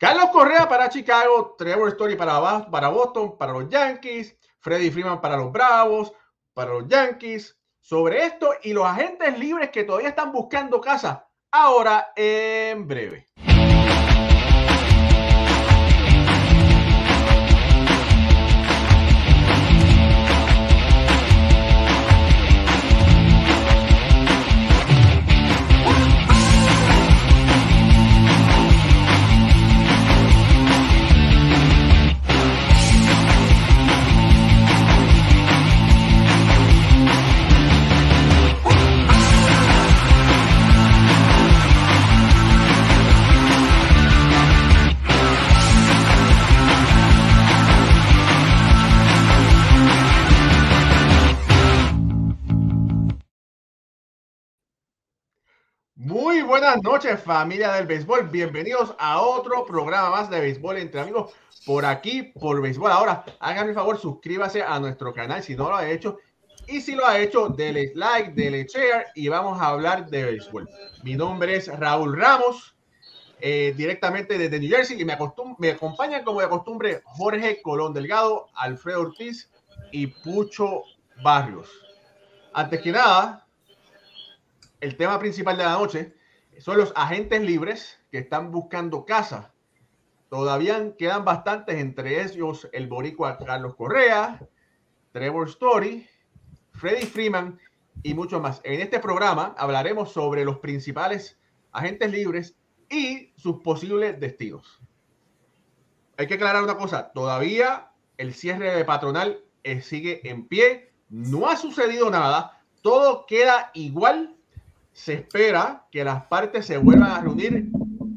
Carlos Correa para Chicago, Trevor Story para, Boston, para los Yankees, Freddy Freeman para los Bravos, para los Yankees. Sobre esto y los agentes libres que todavía están buscando casa, ahora en breve. Buenas noches, familia del béisbol. Bienvenidos a otro programa más de béisbol entre amigos por aquí, por béisbol. Ahora, háganme el favor, suscríbase a nuestro canal si no lo ha hecho. Y si lo ha hecho, dele like, dele share y vamos a hablar de béisbol. Mi nombre es Raúl Ramos, eh, directamente desde New Jersey, y me, me acompañan como de costumbre Jorge Colón Delgado, Alfredo Ortiz y Pucho Barrios. Antes que nada, el tema principal de la noche son los agentes libres que están buscando casa. Todavía quedan bastantes, entre ellos el boricua Carlos Correa, Trevor Story, Freddy Freeman y muchos más. En este programa hablaremos sobre los principales agentes libres y sus posibles destinos. Hay que aclarar una cosa, todavía el cierre de patronal eh, sigue en pie, no ha sucedido nada, todo queda igual se espera que las partes se vuelvan a reunir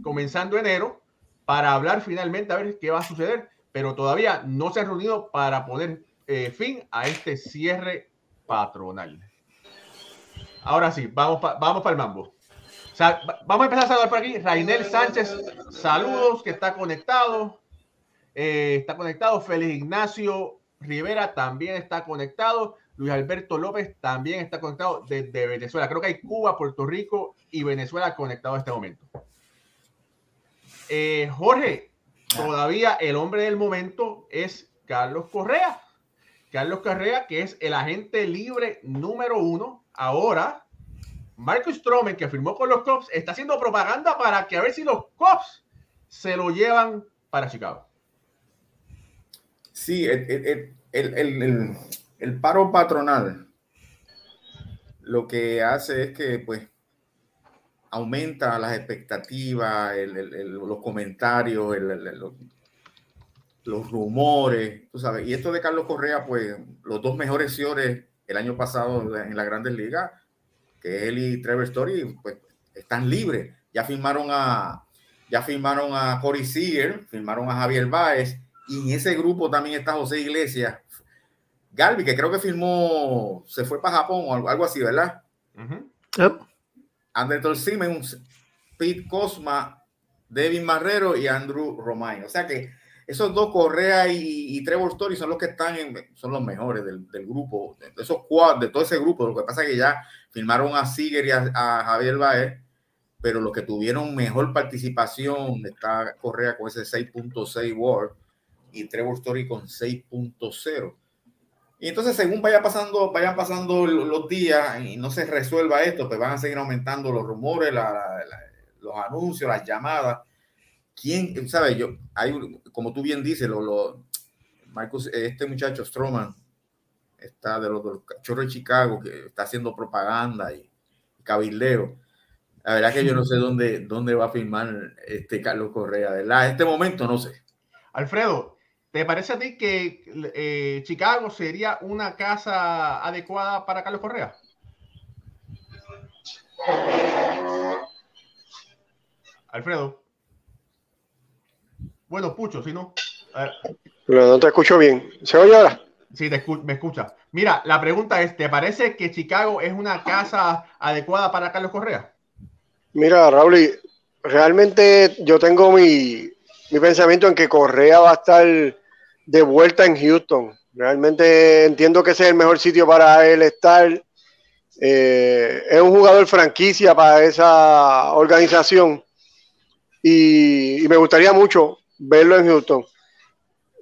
comenzando enero para hablar finalmente a ver qué va a suceder, pero todavía no se han reunido para poner eh, fin a este cierre patronal. Ahora sí, vamos, vamos para el mambo. vamos a empezar a saludar por aquí. Rainel Sánchez, saludos, que está conectado. Eh, está conectado. Félix Ignacio Rivera también está conectado. Luis Alberto López también está conectado desde Venezuela. Creo que hay Cuba, Puerto Rico y Venezuela conectados en este momento. Eh, Jorge, todavía el hombre del momento es Carlos Correa. Carlos Correa, que es el agente libre número uno. Ahora, Marcus Stroman, que firmó con los Cubs, está haciendo propaganda para que a ver si los Cubs se lo llevan para Chicago. Sí, el, el el paro patronal lo que hace es que pues aumenta las expectativas, los comentarios, los, rumores, tú sabes. Y esto de Carlos Correa, pues los dos mejores señores el año pasado en las grandes ligas, que él y Trevor Story, pues están libres. Ya firmaron a, ya firmaron a Corey Seager, firmaron a Javier Báez, y en ese grupo también está José Iglesias, Galvi, que creo que firmó, se fue para Japón o algo, así, ¿verdad? Uh Simmons, Pete Cosma, David Marrero y Andrew Romain. O sea que esos dos, Correa y, Trevor Story, son los que están en, son los mejores del, grupo, de esos cuatro, de todo ese grupo. Lo que pasa es que ya firmaron a Siger y a, Javier Baez, pero los que tuvieron mejor participación está Correa con ese 6.6 Word y Trevor Story con 6.0. Y entonces, según vaya pasando, vayan pasando los días y no se resuelva esto, pues van a seguir aumentando los rumores, los anuncios, las llamadas. ¿Quién, sabe? Yo, hay, como tú bien dices, lo, Marcus, este muchacho Stroman está de los, cachorros de Chicago que está haciendo propaganda y cabildeo. La verdad que yo no sé dónde, dónde va a firmar este Carlos Correa. ¿verdad? Este momento no sé. Alfredo, ¿Te parece a ti que eh, Chicago sería una casa adecuada para Carlos Correa? Alfredo. Bueno, Pucho, si no. no te escucho bien. ¿Se oye ahora? Sí, me escucha. Mira, la pregunta es, ¿te parece que Chicago es una casa adecuada para Carlos Correa? Mira, Raúl, realmente yo tengo mi, mi pensamiento en que Correa va a estar de vuelta en Houston. Realmente entiendo que ese es el mejor sitio para él estar. Eh, es un jugador franquicia para esa organización. y, me gustaría mucho verlo en Houston.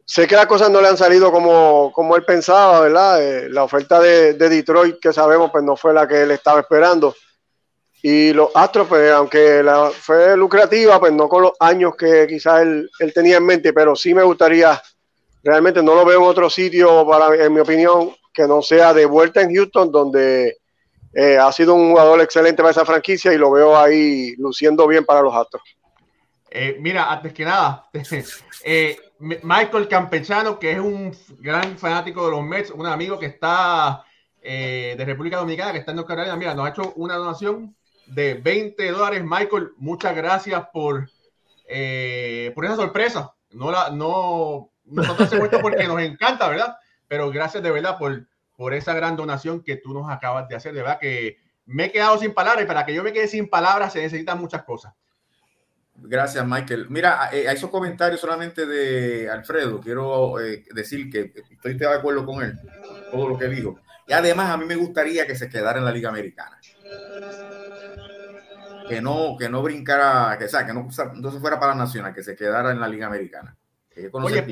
Sé que las cosas no le han salido como, como él pensaba, ¿verdad? Eh, la oferta de, Detroit, que sabemos, pues no fue la que él estaba esperando. Y los Astros, pues aunque la, fue lucrativa, pues no con los años que quizás él, él tenía en mente, pero sí me gustaría, realmente no lo veo en otro sitio, para, en mi opinión, que no sea de vuelta en Houston, donde eh, ha sido un jugador excelente para esa franquicia y lo veo ahí luciendo bien para los Astros. Eh, mira, antes que nada, eh, Michael Campechano, que es un gran fanático de los Mets, un amigo que está de República Dominicana, que está en North Carolina, mira, nos ha hecho una donación de 20 dólares. Michael, muchas gracias por, por esa sorpresa. No la, no, nosotros hacemos esto porque nos encanta, ¿verdad? Pero gracias de verdad por, por esa gran donación que tú nos acabas de hacer. De verdad que me he quedado sin palabras y para que yo me quede sin palabras se necesitan muchas cosas. Gracias, Michael. Mira, a, esos comentarios solamente de Alfredo, quiero eh, decir que estoy de acuerdo con él, todo lo que dijo. Y además a mí me gustaría que se quedara en la Liga Americana. Que no, que no brincara, que, sea, que no, no se fuera para la Nacional, que se quedara en la Liga Americana. Oye,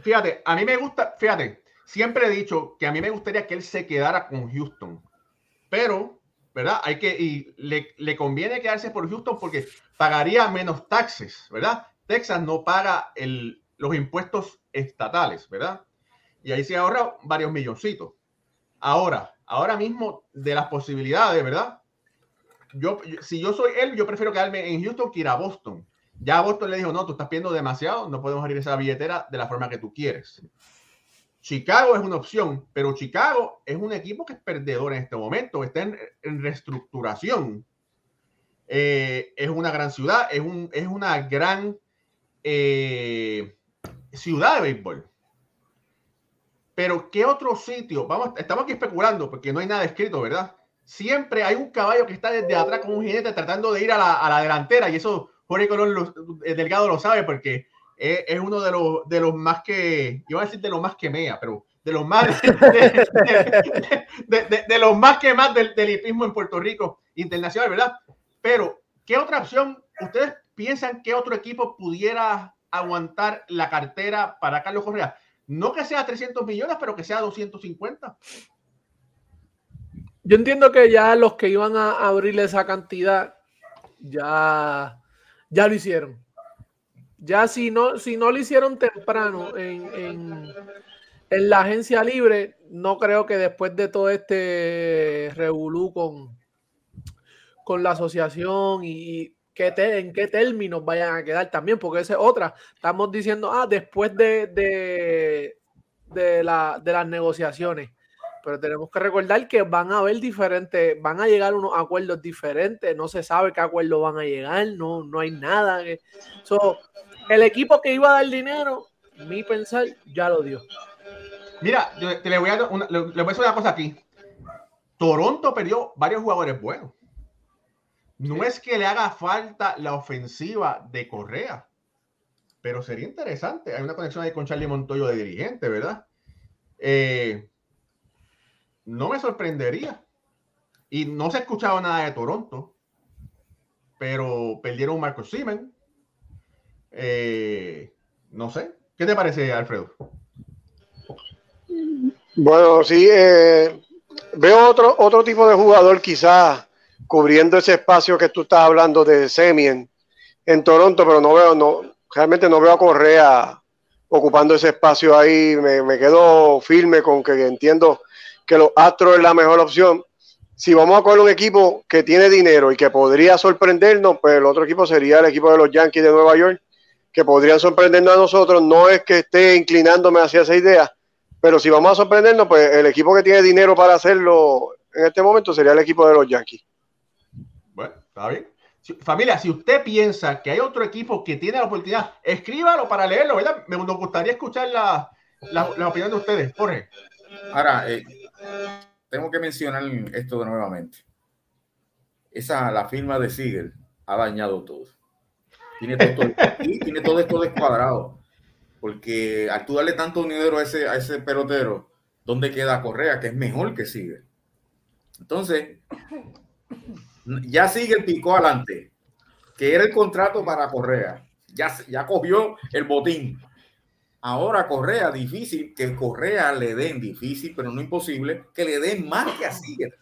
fíjate, a mí me gusta, fíjate, siempre he dicho que a mí me gustaría que él se quedara con Houston, pero, ¿verdad? Hay que, y le, conviene quedarse por Houston porque pagaría menos taxes, ¿verdad? Texas no paga el, los impuestos estatales, ¿verdad? Y ahí se ahorra varios milloncitos. Ahora, ahora mismo, de las posibilidades, ¿verdad? Yo, si yo soy él, yo prefiero quedarme en Houston que ir a Boston. Ya Boston le dijo, no, tú estás pidiendo demasiado, no podemos abrir esa billetera de la forma que tú quieres. Chicago es una opción, pero Chicago es un equipo que es perdedor en este momento, está en, reestructuración. Eh, es una gran ciudad, es, un, es una gran eh, ciudad de béisbol. Pero ¿qué otro sitio? Vamos, estamos aquí especulando porque no hay nada escrito, ¿verdad? Siempre hay un caballo que está desde atrás con un jinete tratando de ir a la, a la delantera y eso Jorge Colón Delgado lo sabe porque es, uno de los, de los más que, iba a decir de los más que mea, pero de los más, de, los más que más del, del en Puerto Rico internacional, ¿verdad? Pero, ¿qué otra opción? ¿Ustedes piensan que otro equipo pudiera aguantar la cartera para Carlos Correa? No que sea 300 millones, pero que sea 250. Yo entiendo que ya los que iban a abrirle esa cantidad ya, ya lo hicieron. Ya si no, si no lo hicieron temprano en, la agencia libre, no creo que después de todo este revolú con, con la asociación y, que en qué términos vayan a quedar también, porque esa es otra. Estamos diciendo, ah, después de, de, de, la, de las negociaciones. Pero tenemos que recordar que van a haber diferentes, van a llegar unos acuerdos diferentes, no se sabe qué acuerdos van a llegar, no, no hay nada. Que, el equipo que iba a dar dinero, mi pensar, ya lo dio. Mira, te le voy a, una, le, voy a decir una cosa aquí. Toronto perdió varios jugadores buenos. No es que le haga falta la ofensiva de Correa, pero sería interesante. Hay una conexión ahí con Charlie Montoyo de dirigente, ¿verdad? Eh, no me sorprendería. Y no se ha escuchado nada de Toronto, pero perdieron Marcos Siemens, eh, no sé. ¿Qué te parece, Alfredo? Bueno, sí, eh, veo otro, otro tipo de jugador quizás cubriendo ese espacio que tú estás hablando de Semien en Toronto, pero no veo, no, realmente no veo a Correa ocupando ese espacio ahí. Me, me quedo firme con que entiendo que los Astros es la mejor opción. Si vamos a coger un equipo que tiene dinero y que podría sorprendernos, pues el otro equipo sería el equipo de los Yankees de Nueva York, que podrían sorprendernos a nosotros. No es que esté inclinándome hacia esa idea, pero si vamos a sorprendernos, pues el equipo que tiene dinero para hacerlo en este momento sería el equipo de los Yankees. Bueno, está bien. familia, si usted piensa que hay otro equipo que tiene la oportunidad, escríbalo para leerlo, ¿verdad? Me gustaría escuchar la, la, opinión de ustedes. Jorge. Ahora, eh, tengo que mencionar esto de nuevamente. Esa, la firma de Siegel ha dañado todo. Tiene todo, tiene todo esto descuadrado. Porque al tú darle tanto dinero a ese, a ese pelotero, ¿dónde queda Correa? Que es mejor que sigue. Entonces, ya sigue el pico adelante. que era el contrato para Correa. Ya, ya cogió el botín. Ahora Correa, difícil que Correa le den, difícil, pero no imposible, que le den más que a Seager.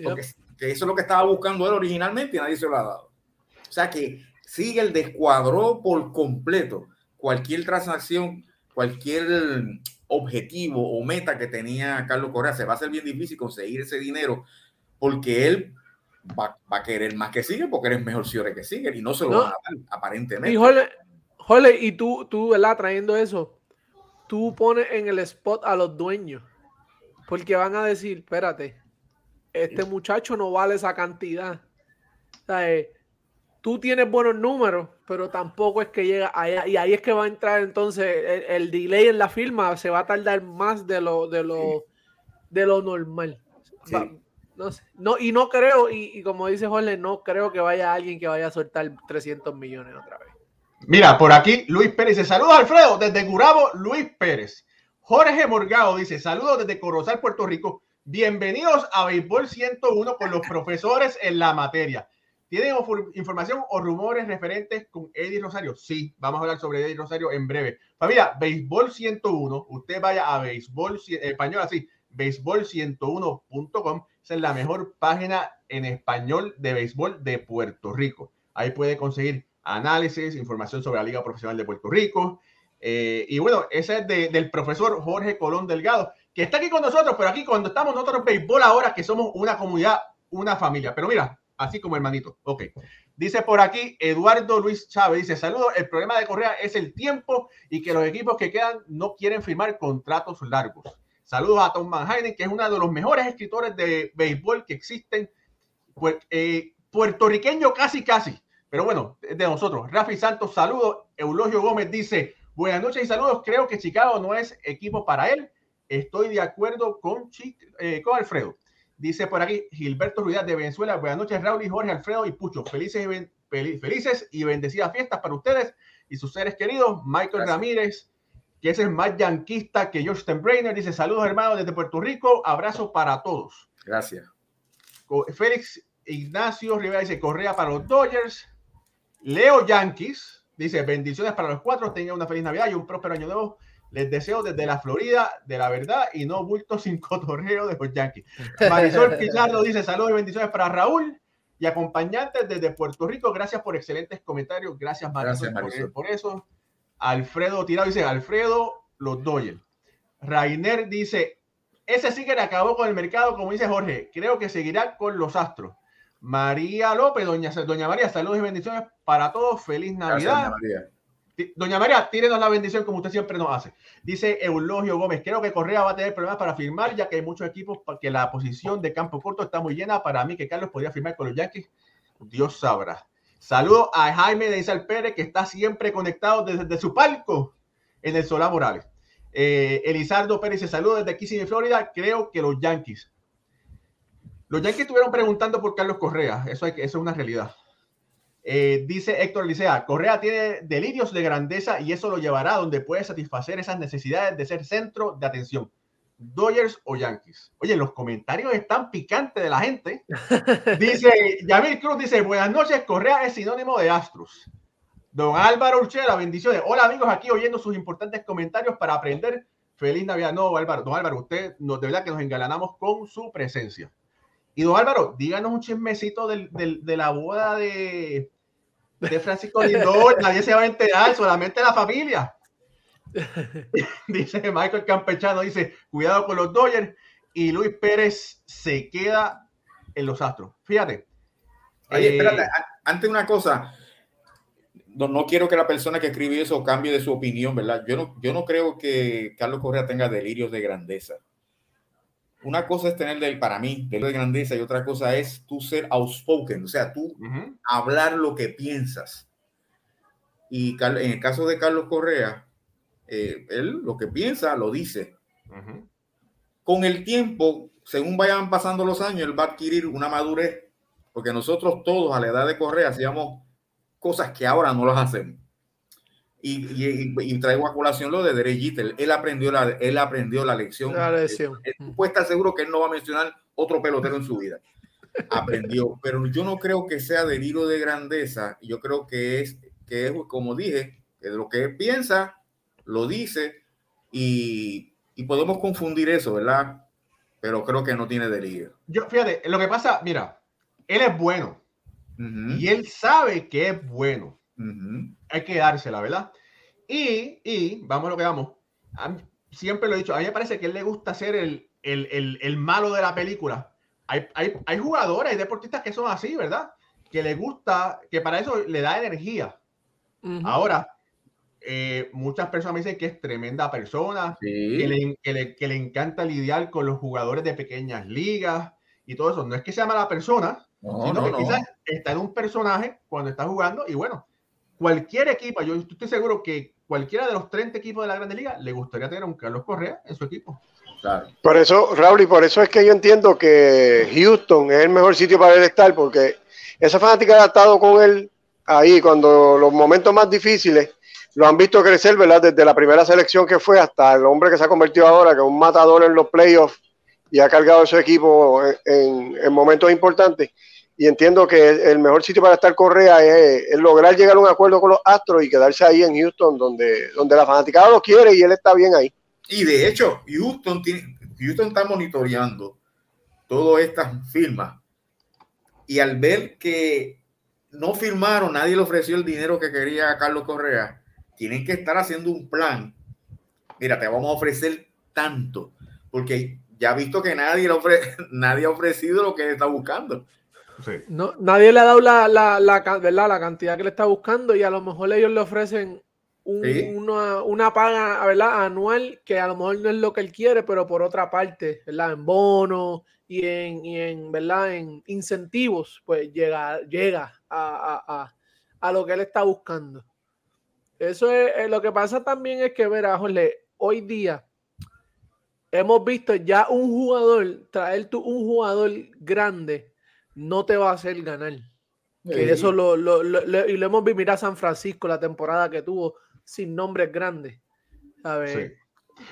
Porque que eso es lo que estaba buscando él originalmente y nadie se lo ha dado. O sea que Seager descuadró por completo cualquier transacción, cualquier objetivo o meta que tenía Carlos Correa. Se va a hacer bien difícil conseguir ese dinero porque él va, a querer más que Seager porque eres mejor Seager que Seager y no se lo van a dar aparentemente. Jole, y tú, tú, ¿verdad? Trayendo eso, tú pones en el spot a los dueños, porque van a decir, espérate, este muchacho no vale esa cantidad. O sea, eh, tú tienes buenos números, pero tampoco es que llega allá. Y ahí es que va a entrar entonces el, delay en la firma, se va a tardar más de lo, de lo, de lo normal. no, sé, no, y no creo, y, y, como dice Jorge, no creo que vaya alguien que vaya a soltar 300 millones otra vez. Mira, por aquí Luis Pérez dice, saludos Alfredo, desde Gurabo, Luis Pérez. Jorge Morgado dice, saludos desde Corozal, Puerto Rico. Bienvenidos a Béisbol 101 con los profesores en la materia. ¿Tienen información o rumores referentes con Eddie Rosario? Sí, vamos a hablar sobre Eddie Rosario en breve. Familia, Béisbol 101, usted vaya a Béisbol español así, béisbol101.com. Esa es la mejor página en español de béisbol de Puerto Rico. Ahí puede conseguir análisis, información sobre la Liga Profesional de Puerto Rico. Eh, y bueno, ese es del profesor Jorge Colón Delgado, que está aquí con nosotros, pero aquí cuando estamos nosotros en béisbol ahora, que somos una comunidad, una familia. Pero mira, así como hermanito. Ok. Dice por aquí Eduardo Luis Chávez, dice, saludos, el problema de Correa es el tiempo y que los equipos que quedan no quieren firmar contratos largos. Saludos a Tom Manhattan, que es uno de los mejores escritores de béisbol que existen, pues, eh, puertorriqueño casi casi. Pero bueno, de nosotros. Rafi Santos, saludos. Eulogio Gómez dice, buenas noches y saludos. Creo que Chicago no es equipo para él. Estoy de acuerdo con, eh, con Alfredo. Dice por aquí Gilberto Ruidad de Venezuela. Buenas noches, Raúl y Jorge, Alfredo y Pucho. Felices y, felices y bendecidas fiestas para ustedes y sus seres queridos. Michael Ramírez, que es el más yanquista que George Steinbrenner, dice saludos hermanos desde Puerto Rico. Abrazo para todos. Gracias. Félix Ignacio Rivera dice Correa para los Dodgers. Leo Yankees dice: Bendiciones para los cuatro, tengan una feliz Navidad y un próspero año nuevo. Les deseo desde la Florida de la verdad y no bulto sin cotorreo de los Yankees. Marisol Pizarro dice: Saludos y bendiciones para Raúl y acompañantes desde Puerto Rico. Gracias por excelentes comentarios. Gracias, Marisol, Por, eso. Alfredo Tirado dice: Alfredo, los Dodgers. Rainer dice: Ese sí que le acabó con el mercado, como dice Jorge. Creo que seguirá con los Astros. María López, doña, doña María, saludos y bendiciones para todos. Feliz Navidad. doña María, tírenos la bendición como usted siempre nos hace. Dice Eulogio Gómez, creo que Correa va a tener problemas para firmar, ya que hay muchos equipos que la posición de campo corto está muy llena. Para mí que Carlos podría firmar con los Yankees, Dios sabrá. Saludo a Jaime de Isal Pérez, que está siempre conectado desde, su palco en el Solá Morales. Eh, Elizardo Pérez se saluda desde aquí, Florida. Creo que los Yankees. Los Yankees estuvieron preguntando por Carlos Correa. Eso, eso es una realidad. Eh, dice Héctor Licea, Correa tiene delirios de grandeza y eso lo llevará a donde puede satisfacer esas necesidades de ser centro de atención. Dodgers o Yankees. Oye, los comentarios están picantes de la gente. Dice Yamil Cruz, dice, buenas noches, Correa es sinónimo de Astros. Don Álvaro Urchela, bendiciones. Hola amigos, aquí oyendo sus importantes comentarios para aprender. Feliz Navidad. No, Álvaro, don Álvaro, usted nos, de verdad que nos engalanamos con su presencia. Y don Álvaro, díganos un chismecito del, de la boda de, de Francisco Lindor. Nadie se va a enterar, solamente la familia. dice Michael Campechano, dice, cuidado con los Dodgers. Y Luis Pérez se queda en los Astros. Fíjate. Oye, eh, espérate, antes una cosa. No, no, quiero que la persona que escribió eso cambie de su opinión, ¿verdad? Yo no, yo no creo que Carlos Correa tenga delirios de grandeza una cosa es tener del, para mí, de grandeza y otra cosa es tú ser outspoken, o sea, tú hablar lo que piensas. Y en el caso de Carlos Correa, eh, él lo que piensa lo dice. Con el tiempo, según vayan pasando los años, él va a adquirir una madurez, porque nosotros todos a la edad de Correa hacíamos cosas que ahora no las hacemos. Y, traigo a colación lo de Derek Él aprendió la, él aprendió la lección. La lección. Él, puede estar seguro que él no va a mencionar otro pelotero en su vida. aprendió, pero yo no creo que sea deliro de grandeza, yo creo que es, que es como dije, que lo que él piensa, lo dice y, y podemos confundir eso, ¿verdad? Pero creo que no tiene delirio. Yo, fíjate, lo que pasa, mira, él es bueno Ujú, y él sabe que es bueno. ujú. Hay que dársela, ¿verdad? Y, y vamos a lo que vamos. A mí- siempre lo he dicho, a mí me parece que él le gusta ser el, el, el, el malo de la película. Hay, hay, hay jugadores, hay deportistas que son así, ¿verdad? Que le gusta, que para eso le da energía. Ahora, eh, muchas personas me dicen que es tremenda persona, Sí. que le, que, le, que le encanta lidiar con los jugadores de pequeñas ligas y todo eso. No es que sea mala persona, No, sino no, que no. quizás está en un personaje cuando está jugando y bueno, cualquier equipo, yo estoy seguro que cualquiera de los 30 equipos de la Grande Liga le gustaría tener a un Carlos Correa en su equipo. Claro. Por eso, Raúl, y por eso es que yo entiendo que Houston es el mejor sitio para él estar, porque esa fanática ha estado con él ahí cuando los momentos más difíciles lo han visto crecer, ¿verdad? Desde la primera selección que fue hasta el hombre que se ha convertido ahora, que es un matador en los playoffs y ha cargado a su equipo en, en- en momentos importantes. Y entiendo que el mejor sitio para estar Correa es, lograr llegar a un acuerdo con los Astros y quedarse ahí en Houston, donde, donde la fanaticada lo quiere y él está bien ahí. Y de hecho, Houston, tiene, Houston está monitoreando todas estas firmas. Y al ver que no firmaron, nadie le ofreció el dinero que quería Carlos Correa, tienen que estar haciendo un plan. Mira, te vamos a ofrecer tanto, porque ya visto que nadie, le ofre- nadie ha ofrecido lo que está buscando. Sí. No, nadie le ha dado la, la, la, la cantidad que le está buscando y a lo mejor ellos le ofrecen un- Sí. una, una paga ¿verdad? anual que a lo mejor no es lo que él quiere, pero por otra parte, ¿verdad? en bonos y en, y en, ¿verdad? en incentivos, pues llega, llega a, a- a- a lo que él está buscando. Eso es, eh, lo que pasa también es que, verá, Jorge, hoy día hemos visto ya un jugador, traer tú un jugador grande no te va a hacer ganar. Que eso lo, lo- lo- lo- y lo hemos visto, mira San Francisco, la temporada que tuvo sin nombres grandes.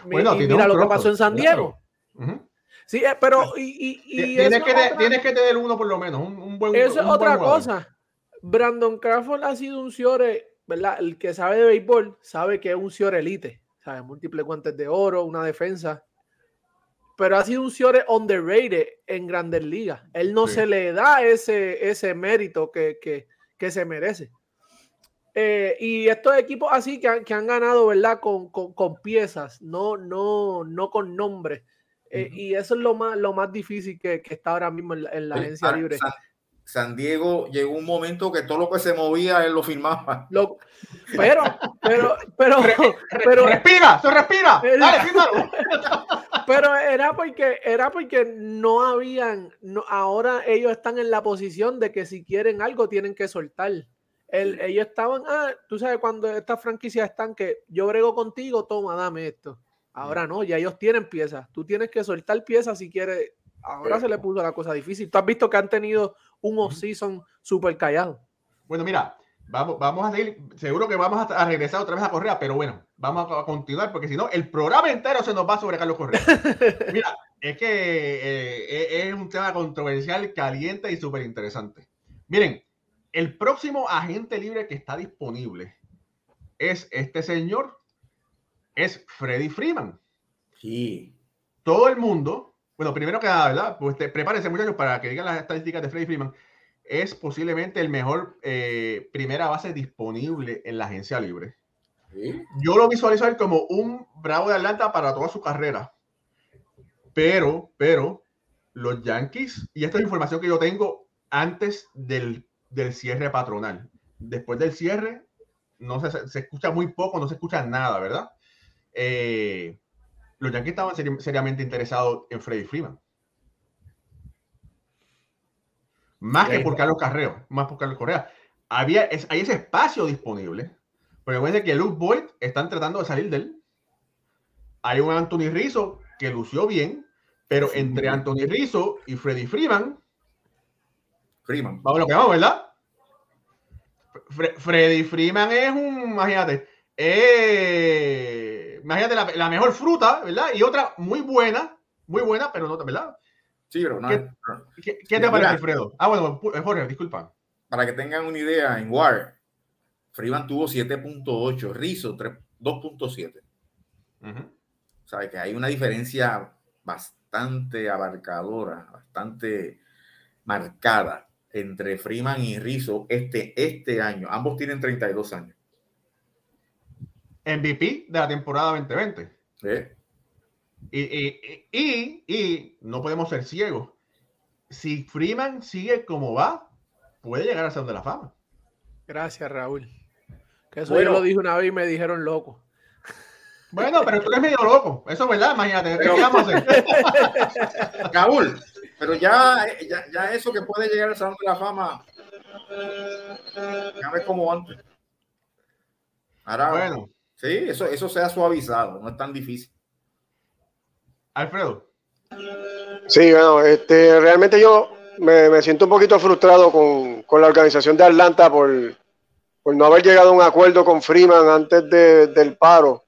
y tiene mira lo que pasó en San claro. Diego. Sí, eh, pero y, y- y Tienes, que otra- tienes que tener uno por lo menos, un, un buen eso es otra jugador. cosa. Brandon Crawford ha sido un Ciore, ¿verdad? El que sabe de béisbol sabe que es un Ciore elite, ¿sabes? Múltiples guantes de oro, una defensa. Pero ha sido un Ciore underrated en grandes ligas. Él no Sí. se le da ese, ese mérito que, que- que se merece. Eh, y estos equipos así que han, que han ganado, ¿verdad? Con, con- con piezas, no, no, no con nombres. Eh. Y eso es lo más, lo más difícil que, que está ahora mismo en la, en la Sí, agencia San- libre. San, Diego llegó un momento que todo lo que se movía él lo firmaba. Lo- pero, pero, pero, pero, respira, se respira. El- Dale, pero era porque, era porque no habían, no, ahora ellos están en la posición de que si quieren algo tienen que soltar. El- ellos estaban, ah, tú sabes, cuando estas franquicias están que yo brego contigo, toma, dame esto. Ahora no, ya ellos tienen piezas. Tú tienes que soltar piezas si quieres. Ahora se le puso la cosa difícil. Tú has visto que han tenido un off-season súper callado. Bueno, mira, vamos, vamos a seguir, seguro que vamos a, a regresar otra vez a Correa, pero bueno, vamos a, a continuar porque si no, el programa entero se nos va sobre Carlos Correa. Mira, es que eh, es- es un tema controversial, caliente y súper interesante. Miren, el próximo agente libre que está disponible es este señor, es Freddy Freeman. Sí. Todo el mundo, bueno, primero que nada, ¿verdad? Pues te, prepárense muchachos para que digan las estadísticas de Freddy Freeman. Es posiblemente el mejor eh, primera base disponible en la agencia libre. sí. Yo lo visualizo a él como un bravo de Atlanta para toda su carrera. Pero, pero, los Yankees, y esta es información que yo tengo antes del, del cierre patronal. Después del cierre, no se- se escucha muy poco, no se escucha nada, ¿verdad? Eh, los Yankees estaban seri- seriamente interesados en Freddy Freeman. Más que por Carlos Carreo, más por Carlos Correa. Había, es- hay ese espacio disponible. Porque acuérdense que Luke Boyd están tratando de salir de él. Hay un Anthony Rizzo que lució bien, pero entre Anthony Rizzo y Freddy Freeman, Freeman. vamos a lo que vamos, ¿verdad? Fre- Freddy Freeman es un, imagínate, eh, imagínate la, la mejor fruta, ¿verdad? Y otra muy buena, muy buena, pero no, ¿verdad? Sí, pero no. ¿Qué- no. ¿Qué, qué te parece, Alfredo? Ah, bueno, pu- Jorge, disculpa. Para que tengan una idea, en WAR, Freeman tuvo 7.8, Rizzo 3 2.7. Ujú. O sea, que hay una diferencia bastante abarcadora, bastante marcada entre Freeman y Rizzo este, este año. Ambos tienen 32 años. MVP de la temporada 2020. ¿eh? Y, y, y, y no podemos ser ciegos. Si Freeman sigue como va, puede llegar al Salón de la Fama. Gracias, Raúl. Que eso Bueno. yo lo dije una vez y me dijeron loco. Bueno, pero tú eres medio loco. Eso es verdad, imagínate. ¿Qué Pero- vamos a hacer? Raúl, pero ya, ya, ya eso que puede llegar al Salón de la Fama, ya ves como antes. Ahora, Bueno, sí, eso, eso se ha suavizado, no es tan difícil. Alfredo. Sí, bueno, este, realmente yo me, me siento un poquito frustrado con, con la organización de Atlanta por, por no haber llegado a un acuerdo con Freeman antes de- del paro.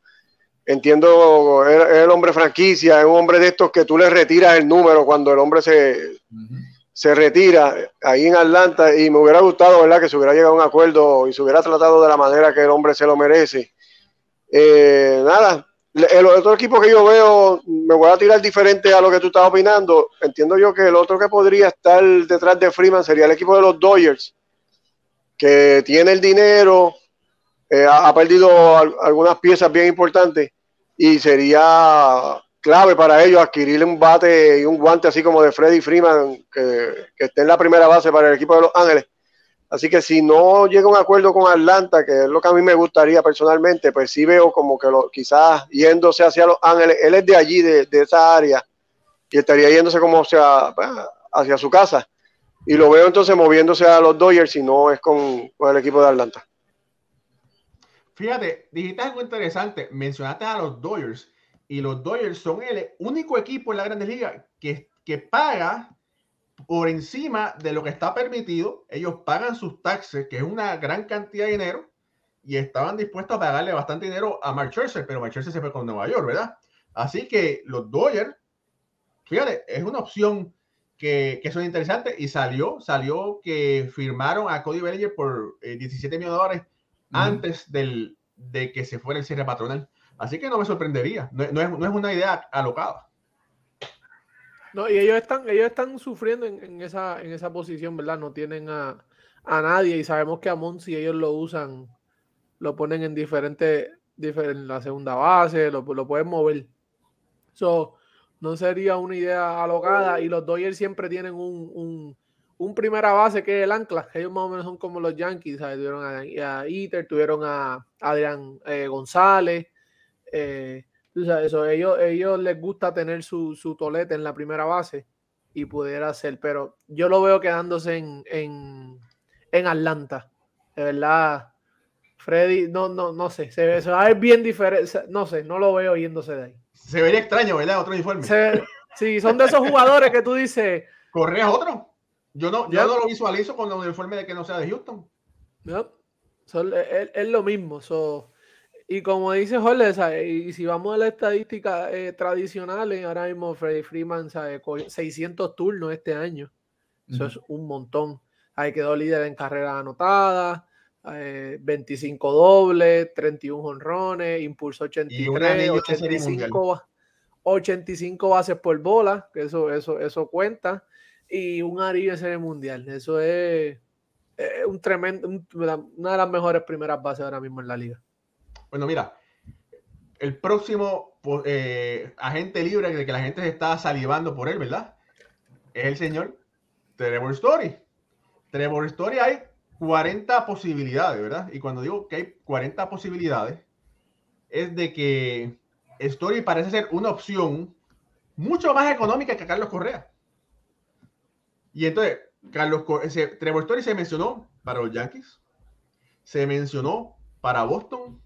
Entiendo, es es el hombre franquicia, es un hombre de estos que tú le retiras el número cuando el hombre se, se retira ahí en Atlanta y me hubiera gustado, ¿verdad? Que se hubiera llegado a un acuerdo y se hubiera tratado de la manera que el hombre se lo merece. Eh, nada, el otro equipo que yo veo, me voy a tirar diferente a lo que tú estás opinando. Entiendo yo que el otro que podría estar detrás de Freeman sería el equipo de los Dodgers, que tiene el dinero, eh, ha, perdido al- algunas piezas bien importantes y sería clave para ellos adquirirle un bate y un guante así como de Freddy Freeman que, que esté en la primera base para el equipo de Los Ángeles. Así que si no llega un acuerdo con Atlanta, que es lo que a mí me gustaría personalmente, pues sí veo como que lo, quizás yéndose hacia Los Ángeles, él es de allí, de, esa área, y estaría yéndose como hacia, hacia su casa. Y lo veo entonces moviéndose a los Dodgers si no es con, con el equipo de Atlanta. Fíjate, dijiste algo interesante. Mencionaste a los Dodgers y los Dodgers son el único equipo en la Grandes Ligas que, que paga por encima de lo que está permitido. Ellos pagan sus taxes, que es una gran cantidad de dinero, y estaban dispuestos a pagarle bastante dinero a Mark Scherzer, pero Mark Scherzer se fue con Nueva York, ¿verdad? Así que los Dodgers, fíjate, es una opción que, que son interesantes y salió, salió que firmaron a Cody Bellinger por eh, 17 millones de dólares antes del, de que se fuera el cierre patronal. Así que no me sorprendería. No, no es, no es una idea alocada. No, y ellos están, ellos están sufriendo en, en esa, en esa posición, ¿verdad? No tienen a, a nadie y sabemos que a Monsi ellos lo usan, lo ponen en diferentes, difer- en la segunda base, lo, lo pueden mover. So, no sería una idea alocada y los Dodgers siempre tienen un, un, un primera base que es el ancla. Ellos más o menos son como los Yankees, ¿sabes? Tuvieron a, a Iter, tuvieron a Adrián eh, González. eh, sabes, eso, ellos, ellos les gusta tener su, su tolete en la primera base y pudiera ser, pero yo lo veo quedándose en, en, en Atlanta. De verdad, Freddy, no, no, no sé, se, ve- se va a ver bien diferente, no sé, no lo veo yéndose de ahí. Se vería extraño, ¿verdad? Otro uniforme. Se- sí, son de esos jugadores que tú dices, Correa otro. Yo no, yo no lo visualizo con el uniforme de que no sea de Houston. "Yup, son- es, es lo mismo. so, y como dice Jorge, y si vamos a las estadísticas eh, tradicionales, ahora mismo Freddy Freeman ¿sabe? cogió 600 turnos este año. Eso es un montón. Ahí quedó líder en carreras anotadas, eh, 25 dobles, 31 honrones, un 83, anillo de serie 85, ba- 85 bases por bola, que eso, eso, eso cuenta, y un anillo de serie mundial. Eso es, eh, un tremendo, un- una de las mejores primeras bases ahora mismo en la liga. Bueno, mira, el próximo po- eh, agente libre de que la gente se está salivando por él, ¿verdad? Es el señor Trevor Story. Trevor Story hay 40 posibilidades, ¿verdad? Y cuando digo que hay 40 posibilidades, es de que Story parece ser una opción mucho más económica que Carlos Correa. Y entonces, Carlos Co- ese- Trevor Story se mencionó para los Yankees, se mencionó para Boston.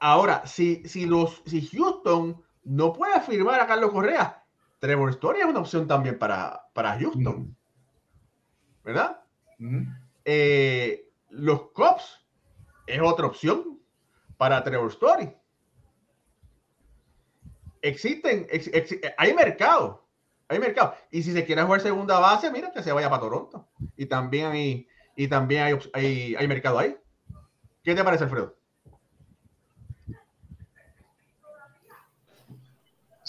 Ahora, si, si, los, si Houston no puede firmar a Carlos Correa, Trevor Story es una opción también para, para Houston, ¿verdad? Ujú. Eh, los Cubs es otra opción para Trevor Story. Existen, ex- ex- hay mercado hay mercado. Y si se quiere jugar segunda base, mira que se vaya para Toronto. Y también hay, y también hay, hay, hay mercado ahí. ¿Qué te parece, Alfredo?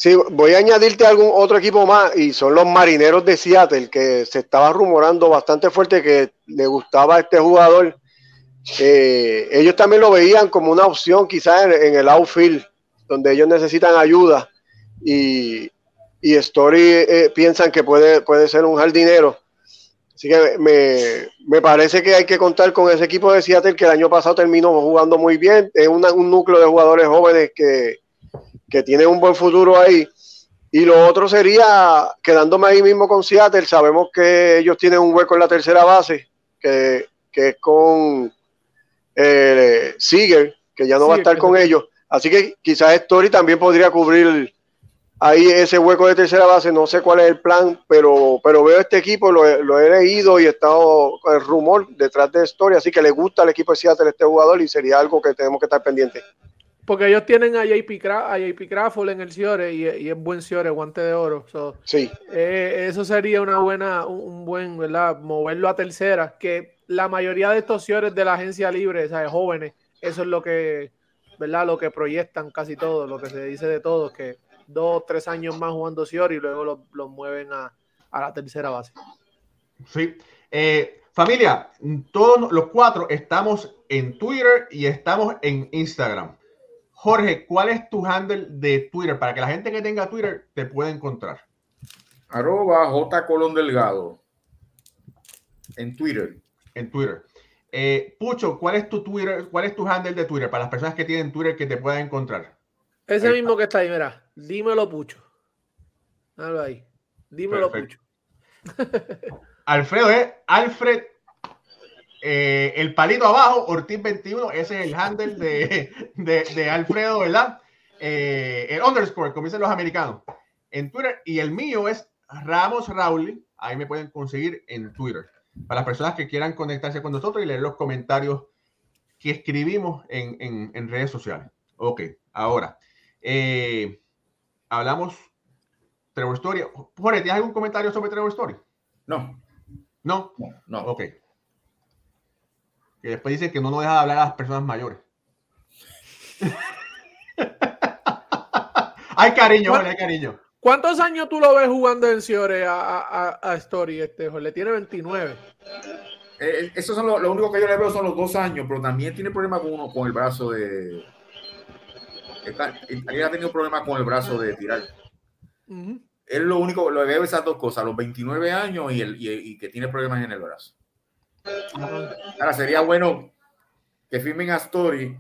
Sí, voy a añadirte algún otro equipo más y son los marineros de Seattle, que se estaba rumorando bastante fuerte que le gustaba a este jugador. Eh, ellos también lo veían como una opción quizás en, el outfield, donde ellos necesitan ayuda y, y Story eh, piensan que puede, puede ser un jardinero. Así que me, me, parece que hay que contar con ese equipo de Seattle que el año pasado terminó jugando muy bien. Es un núcleo de jugadores jóvenes que, que tiene un buen futuro ahí. Y lo otro sería, quedándome ahí mismo con Seattle, sabemos que ellos tienen un hueco en la tercera base, que, es con eh, Seager, que ya no va a estar con ellos. Así que quizás Story también podría cubrir ahí ese hueco de tercera base. No sé cuál es el plan, pero, pero veo este equipo, lo, lo he leído y he estado con el rumor detrás de Story. Así que le gusta al equipo de Seattle este jugador y sería algo que tenemos que estar pendientes. Porque ellos tienen a JP, a JP Crawford en el Ciore y, y, es buen Ciore, guante de oro. sí. Eh, eso sería una buena, un buen, ¿verdad? Moverlo a tercera, que la mayoría de estos Ciores de la agencia libre, ¿sabes? jóvenes, eso es lo que, ¿verdad? Lo que proyectan casi todos, lo que se dice de todos, que dos, tres años más jugando Ciore y luego los lo mueven a, a, la tercera base. Sí. Eh, familia, todos los cuatro estamos en Twitter y estamos en Instagram. Jorge, ¿cuál es tu handle de Twitter para que la gente que tenga Twitter te pueda encontrar? Arroba J Colón Delgado. En Twitter. En Twitter. Eh, Pucho, ¿cuál es tu Twitter? ¿Cuál es tu handle de Twitter para las personas que tienen Twitter que te puedan encontrar? Ese mismo que está ahí, mira. Dímelo, Pucho. Ahí. Dímelo, Pucho. Alfredo es Alfred eh, el palito abajo, Ortiz 21, ese es el handle de, de, Alfredo, ¿verdad? Eh, el underscore, como dicen los americanos, en Twitter. Y el mío es Ramos Rauli, ahí me pueden conseguir en Twitter. Para las personas que quieran conectarse con nosotros y leer los comentarios que escribimos en, en, en redes sociales. Ok, ahora, eh, hablamos Trevor Story. Jorge, ¿tienes algún comentario sobre Trevor Story? No. ¿No? No, no. Ok. Que después dice que no nos deja de hablar a las personas mayores. hay cariño, hay cariño. ¿Cuántos años tú lo ves jugando en Ciore a, a, Story? Este, Le tiene 29. Eh, eso son lo, lo, único que yo le veo son los dos años, pero también tiene problemas con uno con el brazo de. Está, él ha tenido problemas con el brazo de tirar. Es lo único, lo veo esas dos cosas, los 29 años y, el, y, y que tiene problemas en el brazo. Ahora sería bueno que firmen a Story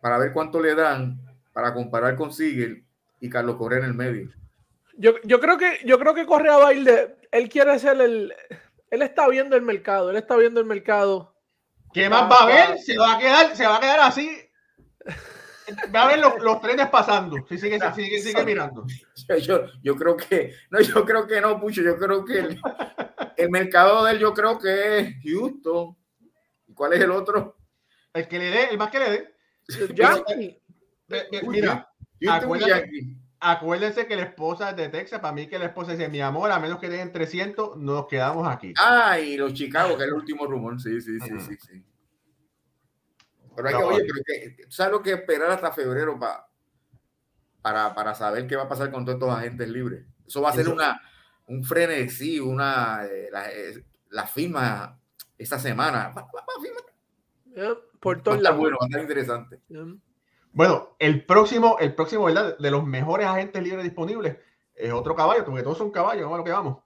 para ver cuánto le dan para comparar con Sigel y Carlos Correa en el medio. Yo, yo creo que yo creo que Correa va a ir de, él quiere ser el él está viendo el mercado, él está viendo el mercado. ¿Qué más va a ver? Se va a quedar, se va a quedar así. Va a ver los, los trenes pasando. Si sigue, sigue, sigue mirando. Yo, yo, creo que, no, yo creo que no, Pucho. Yo creo que el, el mercado de él, yo creo que es Houston. ¿Cuál es el otro? El que le dé, el más que le dé. Yankee. Mira, acuérdense, acuérdense, que la esposa es de Texas. Para mí, que la esposa dice: Mi amor, a menos que den 300, nos quedamos aquí. Ah, y los Chicago, que es el último rumor. Sí, sí, sí, sí, sí. Pero hay que, oye, pero que, ¿sabes lo que esperar hasta febrero para, para, para saber qué va a pasar con todos estos agentes libres? Eso va a ser una, un frenesí, una, eh, la, eh, la, firma esta semana. Va, va, yeah, por todos lados. Bueno, va a estar interesante. Yeah. Bueno, el próximo, el próximo, ¿verdad? De los mejores agentes libres disponibles es otro caballo, porque todos son caballos, vamos a lo que vamos.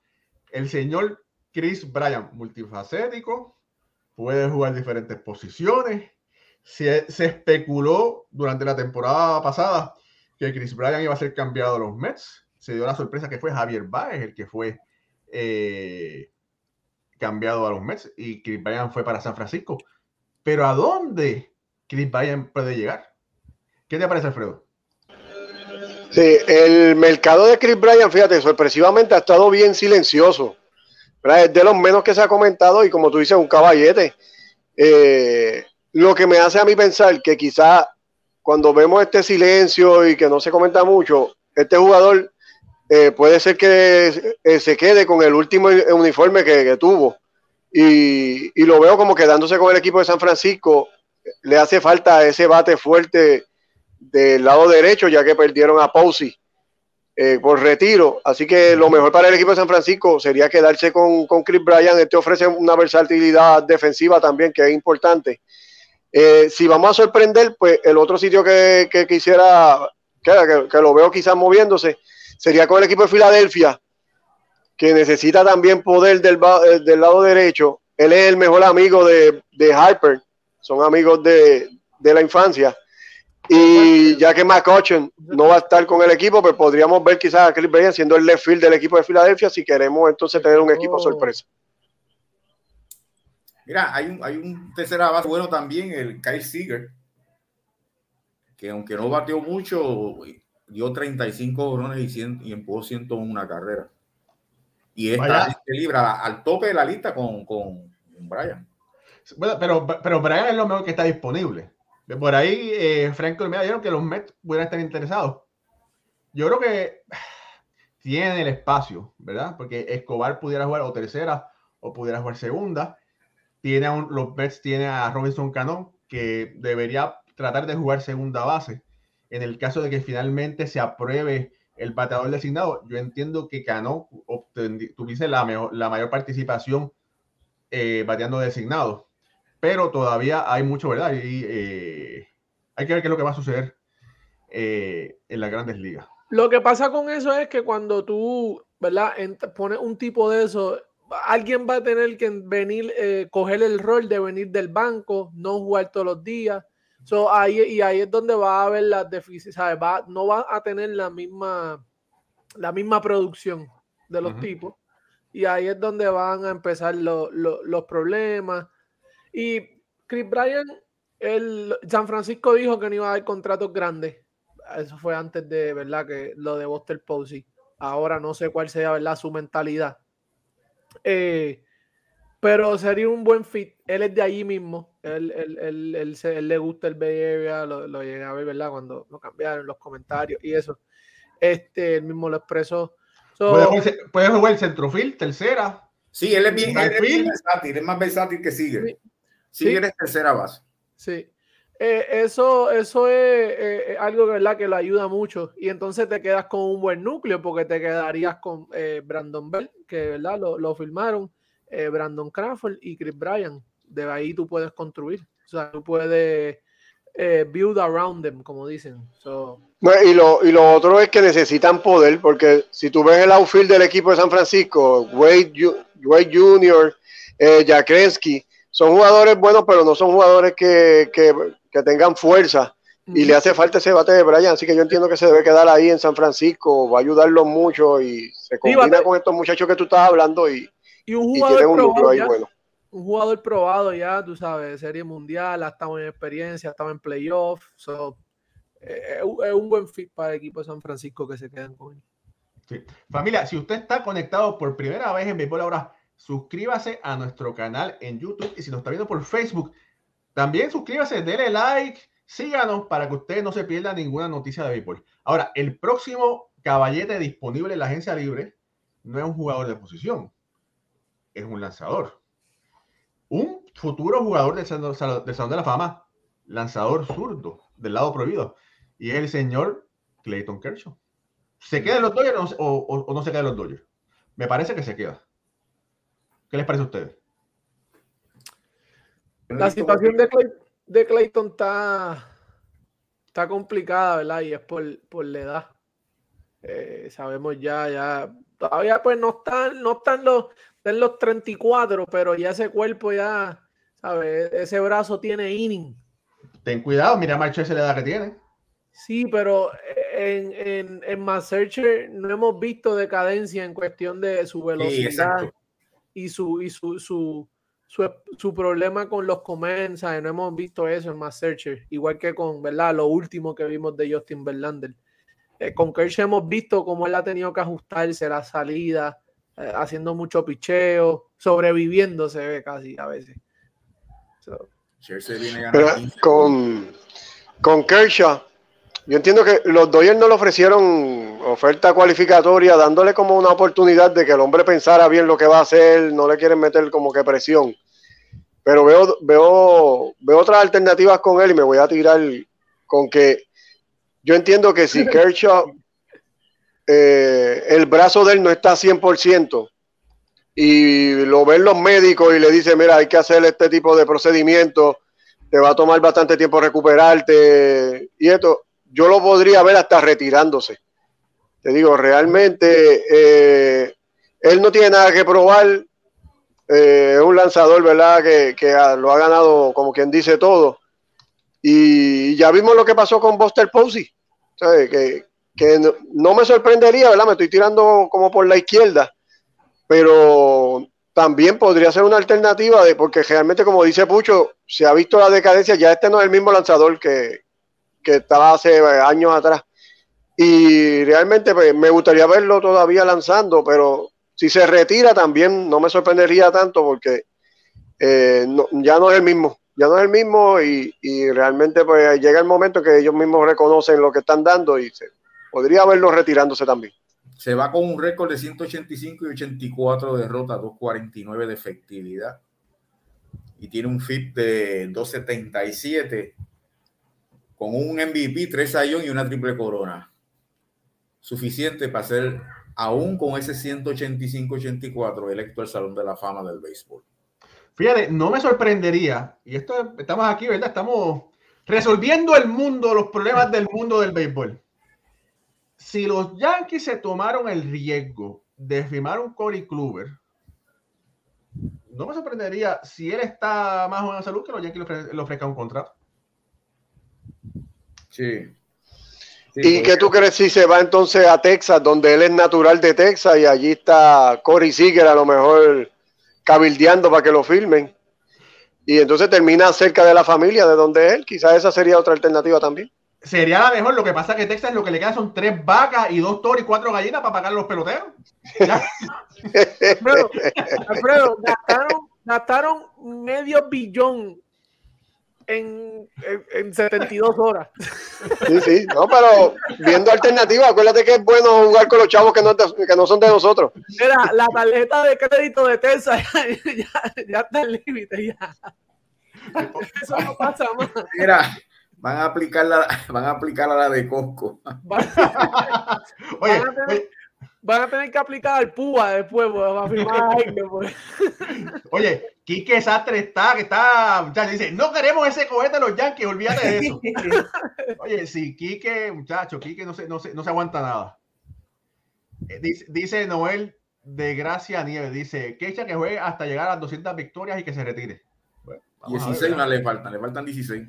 El señor Chris Bryan, multifacético, puede jugar diferentes posiciones, se, se, especuló durante la temporada pasada que Chris Bryan iba a ser cambiado a los Mets. Se dio la sorpresa que fue Javier Baez el que fue eh, cambiado a los Mets y Chris Bryan fue para San Francisco. Pero ¿a dónde Chris Bryan puede llegar? ¿Qué te parece, Alfredo? Sí, el mercado de Chris Bryan, fíjate, sorpresivamente ha estado bien silencioso. Es de los menos que se ha comentado y como tú dices, un caballete. Eh, lo que me hace a mí pensar que quizá cuando vemos este silencio y que no se comenta mucho, este jugador eh, puede ser que eh, se quede con el último uniforme que, tuvo. Y, lo veo como quedándose con el equipo de San Francisco. Le hace falta ese bate fuerte del lado derecho, ya que perdieron a Posey eh, por retiro. Así que lo mejor para el equipo de San Francisco sería quedarse con, con Chris Bryan. Este ofrece una versatilidad defensiva también, que es importante. Si vamos a sorprender, pues el otro sitio que, quisiera, que, que, lo veo quizás moviéndose, sería con el equipo de Filadelfia, que necesita también poder del, eh, del lado derecho. Él es el mejor amigo de, de Harper, son amigos de, de la infancia. Y ya que McCutcheon no va a estar con el equipo, pues podríamos ver quizás a Chris Bryan siendo el left field del equipo de Filadelfia si queremos entonces tener un equipo oh. sorpresa. Mira, hay un, hay un tercera base bueno también, el Kyle Seager, que aunque no bateó mucho, dio 35 grones y, 100, y empujó 101 carrera. Y está libra al tope de la lista con, con Brian. Bueno, pero, pero Brian es lo mejor que está disponible. Por ahí, eh, Franco me dijeron que los Mets pudieran estar interesados. Yo creo que tienen el espacio, ¿verdad? Porque Escobar pudiera jugar o tercera o pudiera jugar segunda. Tiene los Mets tienen a Robinson Cano, que debería tratar de jugar segunda base. En el caso de que finalmente se apruebe el bateador designado, yo entiendo que Cano tuviese la, la mayor participación eh, bateando designado pero todavía hay mucho, ¿verdad? Y eh, hay que ver qué es lo que va a suceder eh, en las grandes ligas. Lo que pasa con eso es que cuando tú, ¿verdad? pones un tipo de eso, alguien va a tener que venir, eh, coger el rol de venir del banco, no jugar todos los días. So, ahí, y ahí es donde va a haber las deficiencias, Va, no va a tener la misma, la misma producción de los tipos. Y ahí es donde van a empezar los problemas. Y Chris Bryan, el San Francisco dijo que no iba a dar contratos grandes. Eso fue antes de, ¿verdad? Que lo de Buster Posey. Ahora no sé cuál sea, ¿verdad? Su mentalidad. Eh, pero sería un buen fit. Él es de allí mismo. Él, le gusta el Bay Area. Lo, lo, llegué a ver, ¿verdad? Cuando lo cambiaron los comentarios y eso. Este, él mismo lo expresó. puede, jugar, el centrofil, tercera. Sí, él es bien, versátil. Es más versátil que sigue. Si eres tercera base. Sí. Eh, eso, eso es eh, algo ¿verdad? que lo ayuda mucho. Y entonces te quedas con un buen núcleo porque te quedarías con eh, Brandon Bell, que ¿verdad? Lo, lo firmaron, Brandon Crawford y Chris Bryan. De ahí tú puedes construir. O sea, tú puedes build around them, como dicen. y, lo, y lo otro es que necesitan poder, porque si tú ves el outfield del equipo de San Francisco, Wade, Wade Jr., eh, son jugadores buenos, pero no son jugadores que, tengan fuerza y le hace falta ese bate de Brian, así que yo entiendo que se debe quedar ahí en San Francisco, va a ayudarlos mucho y se combina con estos muchachos que tú estás hablando y, un jugador un probado ahí bueno. Un jugador probado ya, tú sabes, serie mundial, ha estado en experiencia, ha estado en playoff, eh, es un buen fit para el equipo de San Francisco que se quedan con él. Familia, si usted está conectado por primera vez en Béisbol ahora, suscríbase a nuestro canal en YouTube y si nos está viendo por Facebook, también suscríbase, denle like, síganos para que usted no se pierda ninguna noticia de béisbol. Ahora, el próximo caballete disponible en la agencia libre no es un jugador de posición, es un lanzador. Un futuro jugador del Salón, de la Fama, lanzador zurdo del lado prohibido, y es el señor Clayton Kershaw. ¿Se queda en los Dodgers o, o no se queda en los Dodgers? Me parece que se queda. ¿Qué les parece a ustedes? La situación de, Clayton está, está complicada, ¿verdad? Y es por, la edad. Eh, sabemos ya, ya, todavía pues no están, no están los, en los 34, pero ya ese cuerpo ya, ¿sabes? Ese brazo tiene inning. Ten cuidado, mira a esa la edad que tiene. Sí, pero en, en, en Searcher no hemos visto decadencia en cuestión de su velocidad y su, y su, su, su, problema con los comments, no hemos visto eso en más Searcher, igual que con, ¿verdad? Lo último que vimos de Justin Verlander. Eh, con Kershaw hemos visto cómo él ha tenido que ajustarse la salida, eh, haciendo mucho picheo, sobreviviendo se ve casi a veces. con, con Kershaw, yo entiendo que los Dodgers no le ofrecieron oferta cualificatoria, dándole como una oportunidad de que el hombre pensara bien lo que va a hacer, no le quieren meter como que presión. Pero veo, veo, veo otras alternativas con él y me voy a tirar con que yo entiendo que si Kershaw, eh, el brazo de él no está 100%, y lo ven los médicos y le dicen, mira, hay que hacer este tipo de procedimiento, te va a tomar bastante tiempo recuperarte, y esto, yo lo podría ver hasta retirándose. Te digo, realmente eh, él no tiene nada que probar. Eh, es un lanzador, ¿verdad? Que, lo ha ganado, como quien dice, todo. Y ya vimos lo que pasó con Buster Posey. Que, no, me sorprendería, ¿verdad? Me estoy tirando como por la izquierda. Pero también podría ser una alternativa, de, porque realmente, como dice Pucho, se ha visto la decadencia. Ya este no es el mismo lanzador que, que estaba hace años atrás. Y realmente pues, me gustaría verlo todavía lanzando, pero si se retira también no me sorprendería tanto porque eh, ya no es el mismo, ya no es el mismo y, realmente pues llega el momento que ellos mismos reconocen lo que están dando y se, podría verlo retirándose también. Se va con un récord de 185 y 84 derrotas, 249 de efectividad y tiene un FIP de 277 con un MVP, tres sayón y una triple corona. Suficiente para ser, aún con ese 185-84, electo al Salón de la Fama del Béisbol. Fíjate, no me sorprendería, y esto estamos aquí, ¿verdad? Estamos resolviendo el mundo, los problemas del mundo del béisbol. Si los Yankees se tomaron el riesgo de firmar un Corey Kluber, no me sorprendería si él está más o menos salud que los Yankees le ofrezcan un contrato. Sí. ¿Y qué tú crees si se va entonces a Texas, donde él es natural de Texas y allí está Corey Seager a lo mejor cabildeando para que lo filmen? Y entonces termina cerca de la familia de donde él. Quizás esa sería otra alternativa también. Sería la mejor. Lo que pasa es que Texas lo que le queda son tres vacas y dos toros y cuatro gallinas para pagar los peloteros. Alfredo, gastaron, gastaron medio billón en, en, 72 horas. Sí, sí, no, pero viendo alternativas, acuérdate que es bueno jugar con los chavos que no, que no son de nosotros. Mira, la tarjeta de crédito de Tesla ya, ya, está el límite, ya. Eso no pasa más. Mira, van a aplicar la, van a aplicar a la de Costco. oye, oye van a tener que aplicar al PUA después para firmar pues. Oye, Quique Sastre está, que está, ya dice, no queremos ese cohete de los Yankees, olvídate de eso. Oye, sí, Quique, muchacho, Quique no se, no se, no se aguanta nada. Eh, dice, dice Noel de Gracia Nieves, dice, que echa que juegue hasta llegar a las 200 victorias y que se retire. 16 no le faltan, le faltan 16.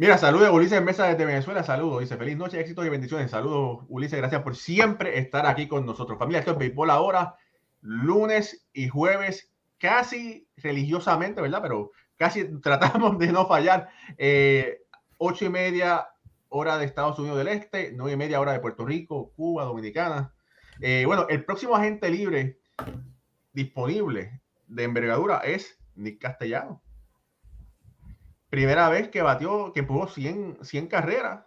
Mira, saludos Ulises Mesa desde Venezuela, saludos, dice feliz noche, éxitos y bendiciones. Saludos Ulises, gracias por siempre estar aquí con nosotros. Familia, esto es Béisbol ahora, lunes y jueves, casi religiosamente, ¿verdad? Pero casi tratamos de no fallar. Eh, ocho y media hora de Estados Unidos del Este, nueve y media hora de Puerto Rico, Cuba, Dominicana. Eh, bueno, el próximo agente libre disponible de envergadura es Nick Castellano primera vez que batió, que pudo 100, 100 carreras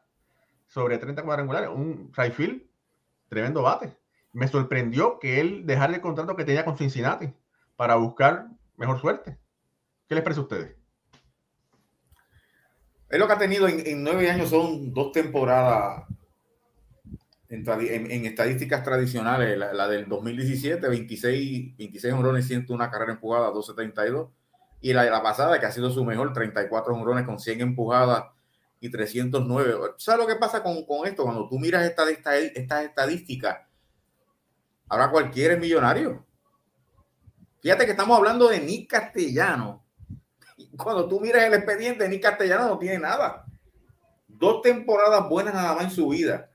sobre 30 cuadrangulares, un Rayfield, tremendo bate. Me sorprendió que él dejara el contrato que tenía con Cincinnati para buscar mejor suerte. ¿Qué les parece a ustedes? Es lo que ha tenido en, nueve años, son dos temporadas en, estadísticas tradicionales. La, del 2017, 26, 26 honrones, 101 carrera empujada, 272 y la de la pasada, que ha sido su mejor, 34 honrones con 100 empujadas y 309. ¿Sabes lo que pasa con, esto? Cuando tú miras estas esta, esta estadísticas, ahora cualquiera millonario. Fíjate que estamos hablando de Nick Castellano. Cuando tú miras el expediente, Nick Castellano no tiene nada. Dos temporadas buenas nada más en su vida.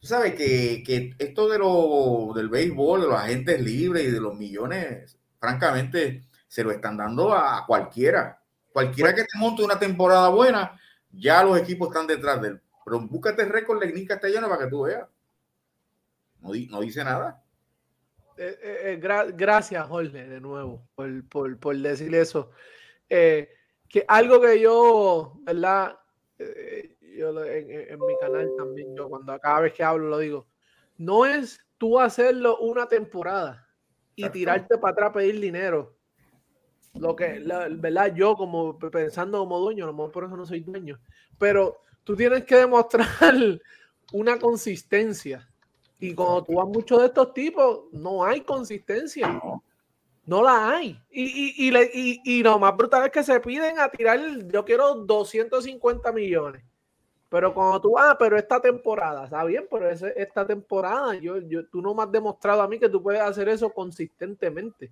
Tú sabes que, que esto de lo, del béisbol, de los agentes libres y de los millones, francamente, se lo están dando a cualquiera. Cualquiera que te monte una temporada buena, ya los equipos están detrás de él. Pero búscate el récord Nick Castellano para que tú veas. No, no dice nada. Eh, eh, eh, gracias, Jorge, de nuevo, por, por, por decir eso. que algo que yo, ¿verdad? yo en, en, mi canal también, yo cuando cada vez que hablo lo digo, no es tú hacerlo una temporada y tirarte para atrás a pedir dinero. Lo que, ¿verdad? Yo como pensando como dueño, a lo mejor por eso no soy dueño, pero tú tienes que demostrar una consistencia. Y cuando tú vas mucho de estos tipos, no hay consistencia. No la hay. Y, y, y, y, lo más brutal es que se piden a tirar, yo quiero 250 millones. Pero cuando tú, ah, pero esta temporada, está bien, pero esta temporada, yo, yo, tú no me has demostrado a mí que tú puedes hacer eso consistentemente.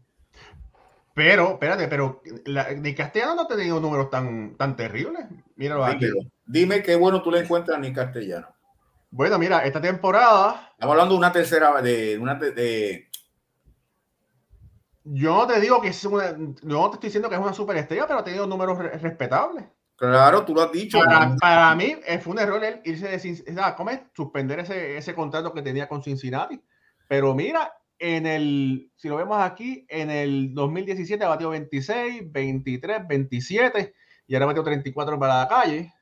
Pero, espérate, pero la, ni Castellano no ha tenido números tan, tan terribles. Míralo aquí. Dime qué bueno tú le encuentras a ni Castellano. Bueno, mira, esta temporada. Estamos hablando de una tercera, de una de, Yo no te digo que es una. no te estoy diciendo que es una superestrella, pero ha tenido números respetables. Claro, tú lo has dicho. Para, mí fue un error el irse de ¿cómo es? suspender ese, ese contrato que tenía con Cincinnati. Pero mira, en el, si lo vemos aquí, en el 2017 batió 26, 23, 27 y ahora batió 34 para la calle.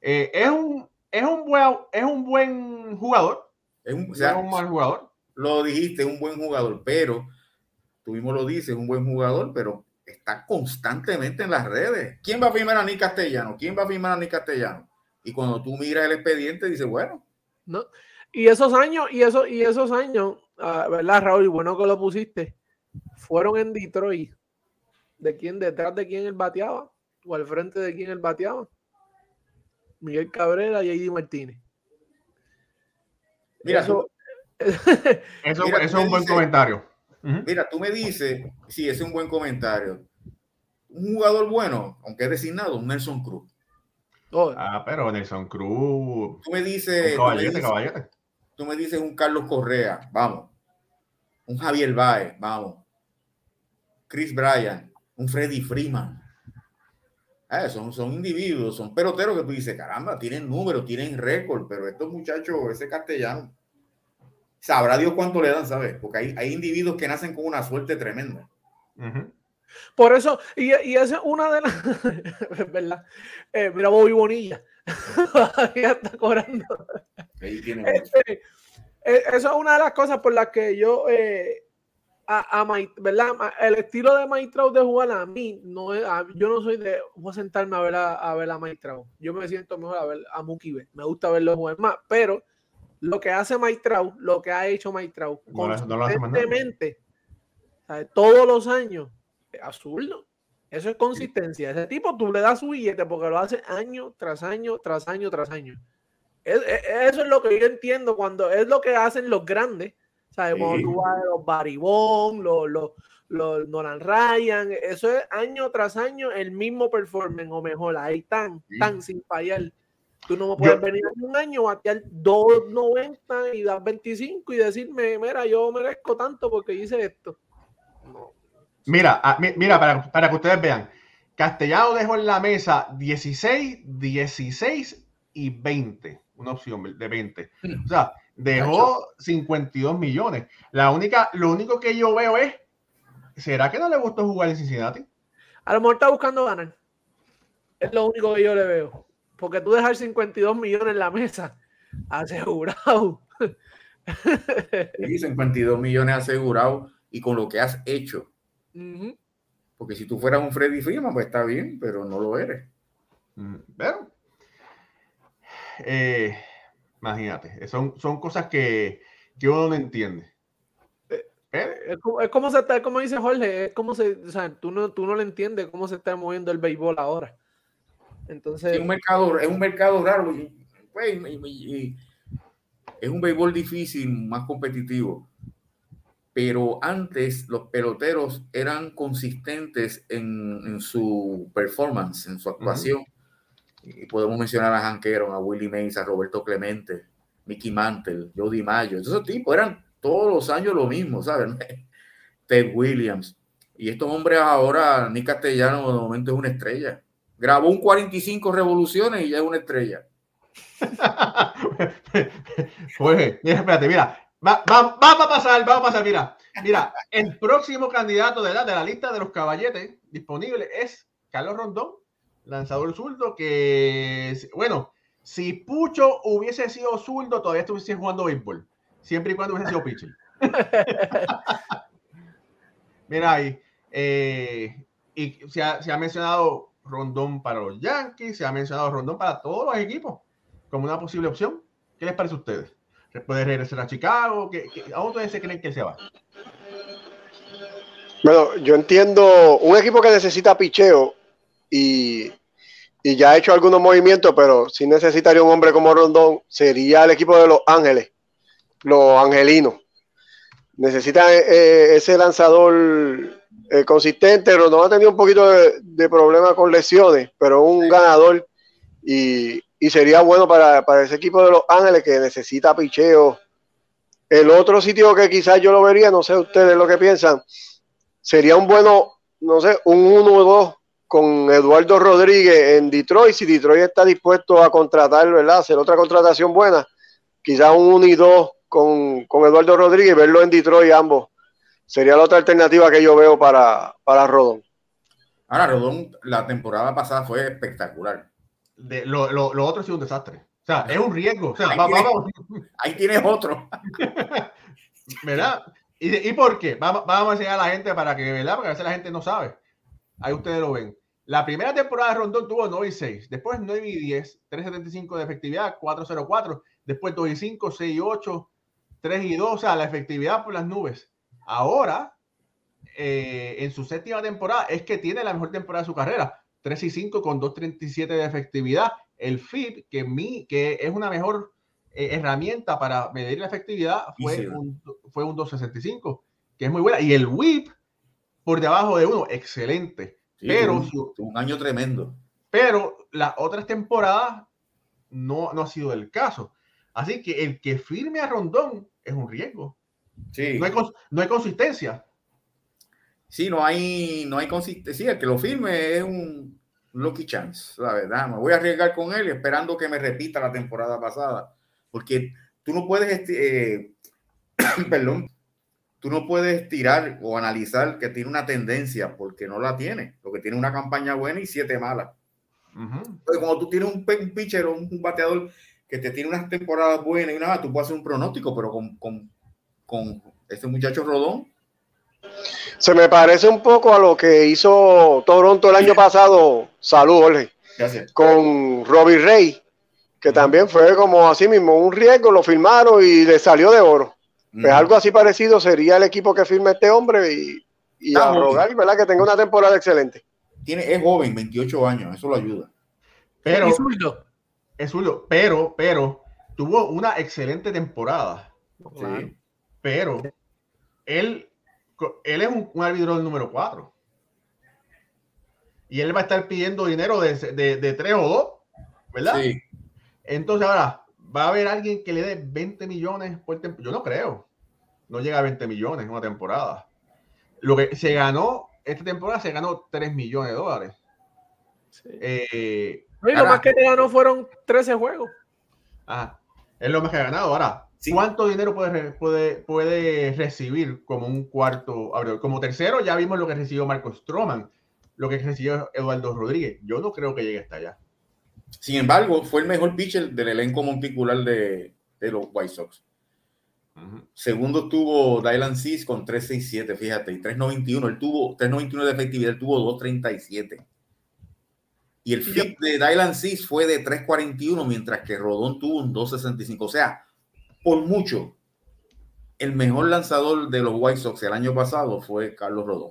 Eh, es, un, es, un buen, es un buen jugador. Es un, un mal jugador. Lo dijiste, es un buen jugador, pero tú mismo lo dices, es un buen jugador, pero está constantemente en las redes. ¿Quién va a firmar a Nick Castellano? ¿Quién va a firmar a Nick Castellano? Y cuando tú miras el expediente, dices, bueno. No. Y esos años, y, eso, y esos años, uh, ¿verdad, Raúl? Y bueno que lo pusiste, fueron en Detroit. ¿De quién? ¿Detrás de quién él bateaba? ¿O al frente de quién él bateaba? Miguel Cabrera y Eddie Martínez. Mira, eso, eso, eso es un buen comentario. Mira, tú me dices, sí, ese es un buen comentario. Un jugador bueno, aunque es designado, Nelson Cruz. Oh. Ah, pero Nelson Cruz. Tú me dices. Un caballete, caballete. Tú me dices un Carlos Correa, vamos. Un Javier Baez, vamos. Chris Bryan, un Freddy Freeman. Ah, son, son individuos, son peloteros que tú dices, caramba, tienen números, tienen récord, pero estos muchachos, ese castellano, sabrá Dios cuánto le dan, ¿sabes? Porque hay, hay individuos que nacen con una suerte tremenda. Por eso, y, y esa es una de las, ¿verdad? Eh, mira, Bobby Bonilla, todavía está cobrando. Ahí tiene este, eh, eso es una de las cosas por las que yo, eh, a, a ¿verdad? El estilo de Maitrao de jugar a mí, no yo no soy de, voy a sentarme a ver a, a ver a. Yo me siento mejor a ver a Mookie Me gusta verlo jugar más, pero lo que hace Maitrao, lo que ha hecho Maitrao, consistentemente, todos los años, es absurdo. Eso es consistencia. Ese tipo tú le das su billete porque lo hace año tras año, tras año, tras año. Eso es lo que yo entiendo cuando es lo que hacen los grandes. ¿Sabes? Cuando tú vas a los Baribón, los, los, los, Nolan Ryan, eso es año tras año el mismo performance o mejor. Ahí están, tan sin fallar. Tú no me puedes venir en un año, batear 2.90 y dar 25 y decirme, mira, yo merezco tanto porque hice esto. Mira, ah, mira, para, para que ustedes vean, Castellano dejó en la mesa 16, 16 y 20. Una opción de 20. O sea, dejó 52 millones. La única, lo único que yo veo es, ¿será que no le gustó jugar en Cincinnati? A lo mejor está buscando ganar. Es lo único que yo le veo. Porque tú dejar 52 millones en la mesa, asegurado. Sí, 52 millones asegurados y con lo que has hecho. Porque si tú fueras un Freddy Freeman, pues está bien, pero no lo eres. Mm, pero, eh, imagínate, son, son cosas que, que uno no entiende. Eh, es como, es como, se está, como dice Jorge, es como se, o sea, tú no, tú no le entiendes cómo se está moviendo el béisbol ahora. Entonces, es un mercado, es un mercado raro pues, es un béisbol difícil, más competitivo. Pero antes los peloteros eran consistentes en, su performance, en su actuación. Y podemos mencionar a Hank a Willie Mays, a Roberto Clemente, Mickey Mantle, Jody Mayo. Esos tipos eran todos los años lo mismo, ¿saben? Ted Williams. Y estos hombres ahora, Nick Castellano de momento es una estrella grabó un 45 revoluciones y ya es una estrella. pues, mira, espérate, mira, va, va, a pasar, va a pasar, mira, mira, el próximo candidato de la, de la lista de los caballetes disponible es Carlos Rondón, lanzador zurdo, que, bueno, Si Pucho hubiese sido zurdo, todavía estuviese jugando béisbol. Siempre y cuando hubiese sido pitcher. Mira ahí. eh, y se ha, se ha mencionado Rondón para los Yankees, se ha mencionado Rondón para todos los equipos como una posible opción. ¿Qué les parece a ustedes? ¿Puede regresar a Chicago? ¿Qué, qué, ¿A dónde se creen que se va? Bueno, yo entiendo un equipo que necesita picheo y, y ya ha hecho algunos movimientos, pero si necesitaría un hombre como Rondón, sería el equipo de Los Ángeles, los angelinos. Necesita eh, ese lanzador eh, consistente. Rondón ha tenido un poquito de, de problema con lesiones, pero un ganador y, y sería bueno para, para, ese equipo de Los Ángeles que necesita picheo. El otro sitio que quizás yo lo vería, no sé ustedes lo que piensan, sería un bueno, no sé, un 1-2 con Eduardo Rodríguez en Detroit. Si Detroit está dispuesto a contratar, ¿verdad? Hacer otra contratación buena, quizás un 1 y 2 con, con Eduardo Rodríguez, verlo en Detroit ambos. Sería la otra alternativa que yo veo para, para Rodón. Ahora, Rodón, la temporada pasada fue espectacular. De, lo, lo, lo, otro ha sido un desastre. O sea, es un riesgo. O sea, ahí, va, tienes, vamos. ahí tienes otro. ¿Verdad? ¿Y, ¿Y, por qué? Vamos, vamos a enseñar a la gente para que, ¿verdad? Porque a veces la gente no sabe. Ahí ustedes lo ven. La primera temporada de Rondón tuvo 9 y 6. Después 9 y 10, 3.75 de efectividad, 4.04. Después 2 y 5, 6 y 8, 3 y 2. O sea, la efectividad por las nubes. Ahora, eh, en su séptima temporada, es que tiene la mejor temporada de su carrera. 3 y 5 con 2.37 de efectividad. El FIP, que, mi, que es una mejor eh, herramienta para medir la efectividad, fue sí, sí. un, fue un 2.65, que es muy buena. Y el WIP, por debajo de uno, excelente. Sí, pero un, un, año tremendo. Pero las otras temporadas no, no ha sido el caso. Así que el que firme a Rondón es un riesgo. Sí. No hay, no hay consistencia. Sí, no hay, no hay consistencia. Sí, el que lo firme es un lucky chance, la verdad. Me voy a arriesgar con él esperando que me repita la temporada pasada. Porque tú no puedes, eh, perdón, tú no puedes tirar o analizar que tiene una tendencia porque no la tiene. Lo que tiene una campaña buena y siete malas. Uh -huh. Entonces, cuando tú tienes un, un pitcher o un, un, bateador que te tiene unas temporadas buenas y una tú puedes hacer un pronóstico, pero con, con, con este muchacho Rodón. Se me parece un poco a lo que hizo Toronto el año pasado. Salud, Jorge. Gracias. Con Robbie Ray, que uh -huh. también fue como así mismo, un riesgo, lo firmaron y le salió de oro. Pues algo así parecido sería el equipo que firme este hombre y, y a rogar, ¿verdad? Que tenga una temporada excelente. Tiene, es joven, 28 años, eso lo ayuda. Pero, es zurdo. Es zurdo, pero, pero, tuvo una excelente temporada. Sí. Pero, él, él es un, un árbitro del número 4. Y él va a estar pidiendo dinero de, de, de 3 o 2, ¿verdad? Sí. Entonces, ahora, va a haber alguien que le dé 20 millones por temporada. Yo no creo. No llega a 20 millones en una temporada. Lo que se ganó, esta temporada se ganó 3 millones de dólares. Sí. Eh, no, y lo ahora, más que te ganó fueron 13 juegos. Ajá. Es lo más que ha ganado. Ahora, sí. ¿cuánto dinero puede, puede, puede recibir como un cuarto abridor? Como tercero, ya vimos lo que recibió Marco Stroman, lo que recibió Eduardo Rodríguez. Yo no creo que llegue hasta allá. Sin embargo, fue el mejor pitcher del elenco monticular de, de los White Sox. Uh -huh. Segundo tuvo Dylan Cis con 367, fíjate, y 391. Él tuvo 391 de efectividad, él tuvo 237. Y el flip de Dylan Cis fue de 341, mientras que Rodón tuvo un 265. O sea, por mucho, el mejor lanzador de los White Sox el año pasado fue Carlos Rodón.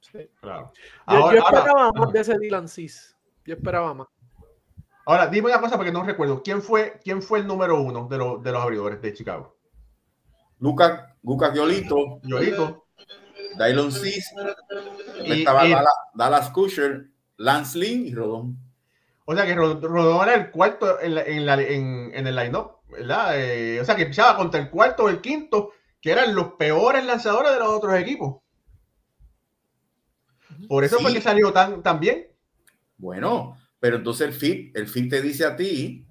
Sí, claro. Ahora, yo, yo esperaba ahora, más de ese Dylan Cis. Yo esperaba más. Ahora, dime una cosa porque no recuerdo. ¿Quién fue, quién fue el número uno de, lo, de los abridores de Chicago? Lucas Lucas Giolito. Giolito. Dylon Cis. Estaba y, Dallas, Kusher, Lance Lynn y Rodón. O sea que Rodón era el cuarto en, la, en, la, en, en el line-up, ¿verdad? Eh, o sea que pisaba contra el cuarto o el quinto, que eran los peores lanzadores de los otros equipos. Por eso sí. fue que salió tan, tan bien. Bueno, pero entonces el FIP, el FIP te dice a ti,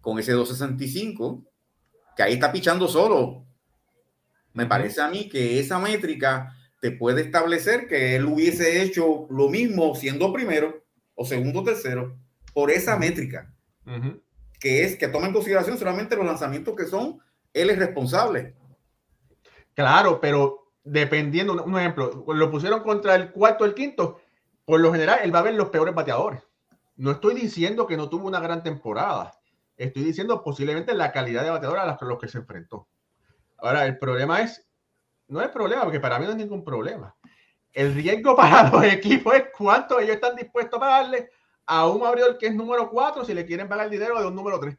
con ese 265, que ahí está pichando solo. Me parece a mí que esa métrica te puede establecer que él hubiese hecho lo mismo siendo primero o segundo o tercero por esa métrica. Uh -huh. que es que toma en consideración solamente los lanzamientos que son él es responsable. Claro, pero dependiendo, un ejemplo, lo pusieron contra el cuarto o el quinto, por lo general él va a ver los peores bateadores. No estoy diciendo que no tuvo una gran temporada. Estoy diciendo posiblemente la calidad de bateador a los que se enfrentó. Ahora, el problema es, no es problema, porque para mí no es ningún problema. El riesgo para los equipos es cuánto ellos están dispuestos a pagarle a un abridor que es número 4 si le quieren pagar el dinero de un número 3.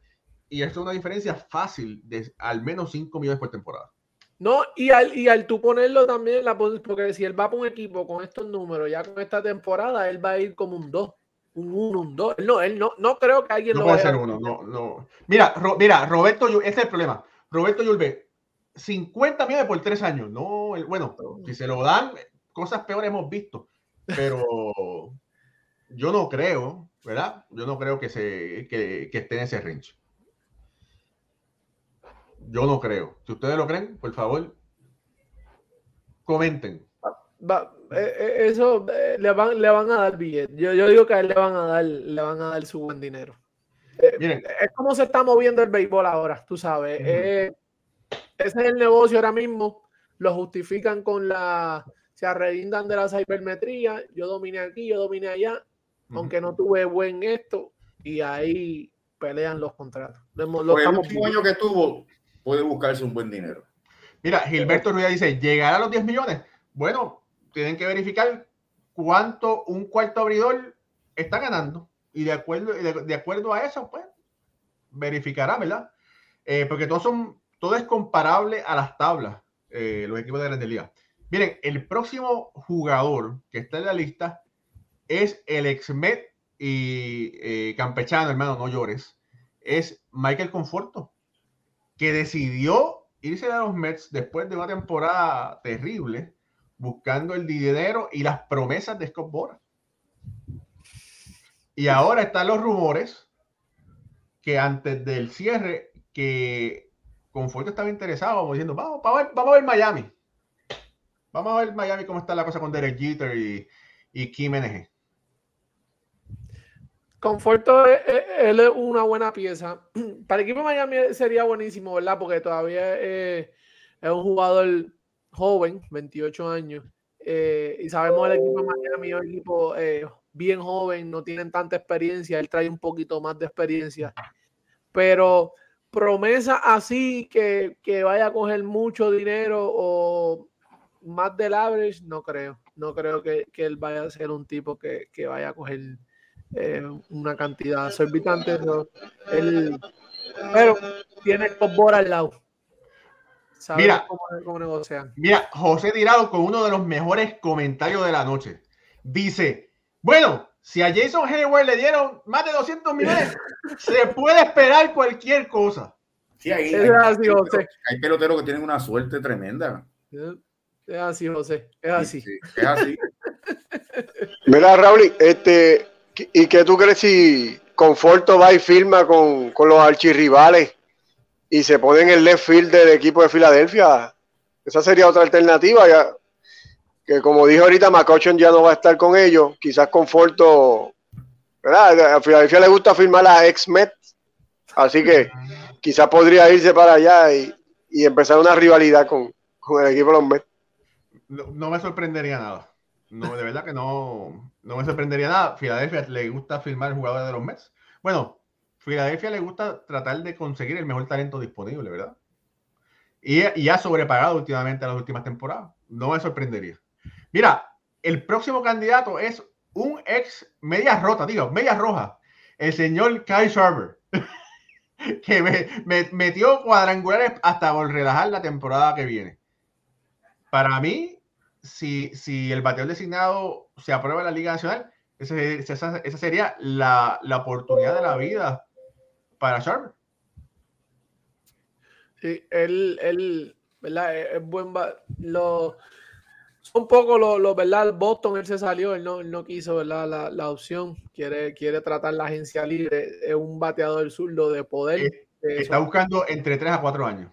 Y esto es una diferencia fácil de al menos 5 millones por temporada. No, y al, y al tú ponerlo también, la, porque si él va para un equipo con estos números, ya con esta temporada, él va a ir como un 2 un 1, un 2. No, él no, no creo que alguien no lo puede ser uno. No, no. Mira, mira, Roberto, ese es el problema. Roberto Yulbe, 50 millones por 3 años. No, bueno, si se lo dan, cosas peores hemos visto. Pero yo no creo, ¿verdad? Yo no creo que, se, que, que esté en ese range. Yo no creo. Si ustedes lo creen, por favor, comenten. Va, eh, eh, eso eh, le, van, le van a dar billete. Yo, yo digo que a él le van a dar, le van a dar su buen dinero. es como se está moviendo el béisbol ahora, tú sabes. ese es el negocio ahora mismo. Lo justifican con la. Se arredindan de la cibermetría. Yo dominé aquí, yo dominé allá. Aunque no tuve buen esto. Y ahí pelean los contratos. Los, pues el último año que tuvo, puede buscarse un buen dinero. Mira, Gilberto Ruiz dice: ¿llegará a los 10 millones? Bueno, tienen que verificar cuánto un cuarto abridor está ganando y de acuerdo, de, acuerdo a eso, pues, verificará, ¿verdad? Eh, porque todos son, todo es comparable a las tablas, eh, los equipos de Grandes Ligas. Miren, el próximo jugador que está en la lista es el ex-Met y eh, campechano, hermano, no llores, es Michael Conforto, que decidió irse a los Mets después de una temporada terrible buscando el dinero y las promesas de Scott Boras. Y ahora están los rumores que antes del cierre, que Conforto estaba interesado, como diciendo, vamos, vamos, a ver, vamos a ver Miami. Vamos a ver Miami cómo está la cosa con Derek Jeter y, y Kim NG. Conforto, él es una buena pieza. Para el equipo de Miami sería buenísimo, ¿verdad? Porque todavía es un jugador joven, 28 años, eh, y sabemos el equipo de Miami un equipo eh, bien joven, no tienen tanta experiencia, él trae un poquito más de experiencia, pero promesa así que, vaya a coger mucho dinero o más del average, no creo, no creo que, él vaya a ser un tipo que, vaya a coger eh, una cantidad. Exorbitante, él, pero tiene Cobora al lado mira, Mira, José Tirado con uno de los mejores comentarios de la noche. Dice, bueno, si a Jason Hayward le dieron más de 200 millones, se puede esperar cualquier cosa. Sí, ahí, hay, así, José. hay peloteros que tienen una suerte tremenda. Es así, José. Es así. es así. Mira, Raúl, este, ¿y qué tú crees si Conforto va y firma con, con los archirrivales y se pone en el left field del equipo de Filadelfia. Esa sería otra alternativa. Ya, que como dije ahorita, McCutcheon ya no va a estar con ellos. Quizás Conforto. ¿verdad? A Filadelfia le gusta firmar a ex-Met. Así que quizás podría irse para allá y, empezar una rivalidad con, el equipo de los Mets. No, me sorprendería nada. No, de verdad que no, no me sorprendería nada. Filadelfia le gusta firmar jugadores de los Mets. Bueno, Filadelfia le gusta tratar de conseguir el mejor talento disponible, ¿verdad? Y, ha sobrepagado últimamente las últimas temporadas. No me sorprendería. Mira, el próximo candidato es un ex media rota, digo, media roja, el señor Kyle Sharper, que me, metió cuadrangulares hasta por relajar la temporada que viene. Para mí, si, el bateador designado se aprueba en la Liga Nacional, esa, sería la oportunidad de la vida para Sharp. Sí, él, él, ¿verdad? Es, buen. Lo, un poco lo, lo, ¿verdad? Boston, él se salió, él no, no quiso, ¿verdad? La, la, opción. Quiere, quiere tratar la agencia libre. Es un bateador zurdo de poder. Eh, está buscando entre 3 a 4 años.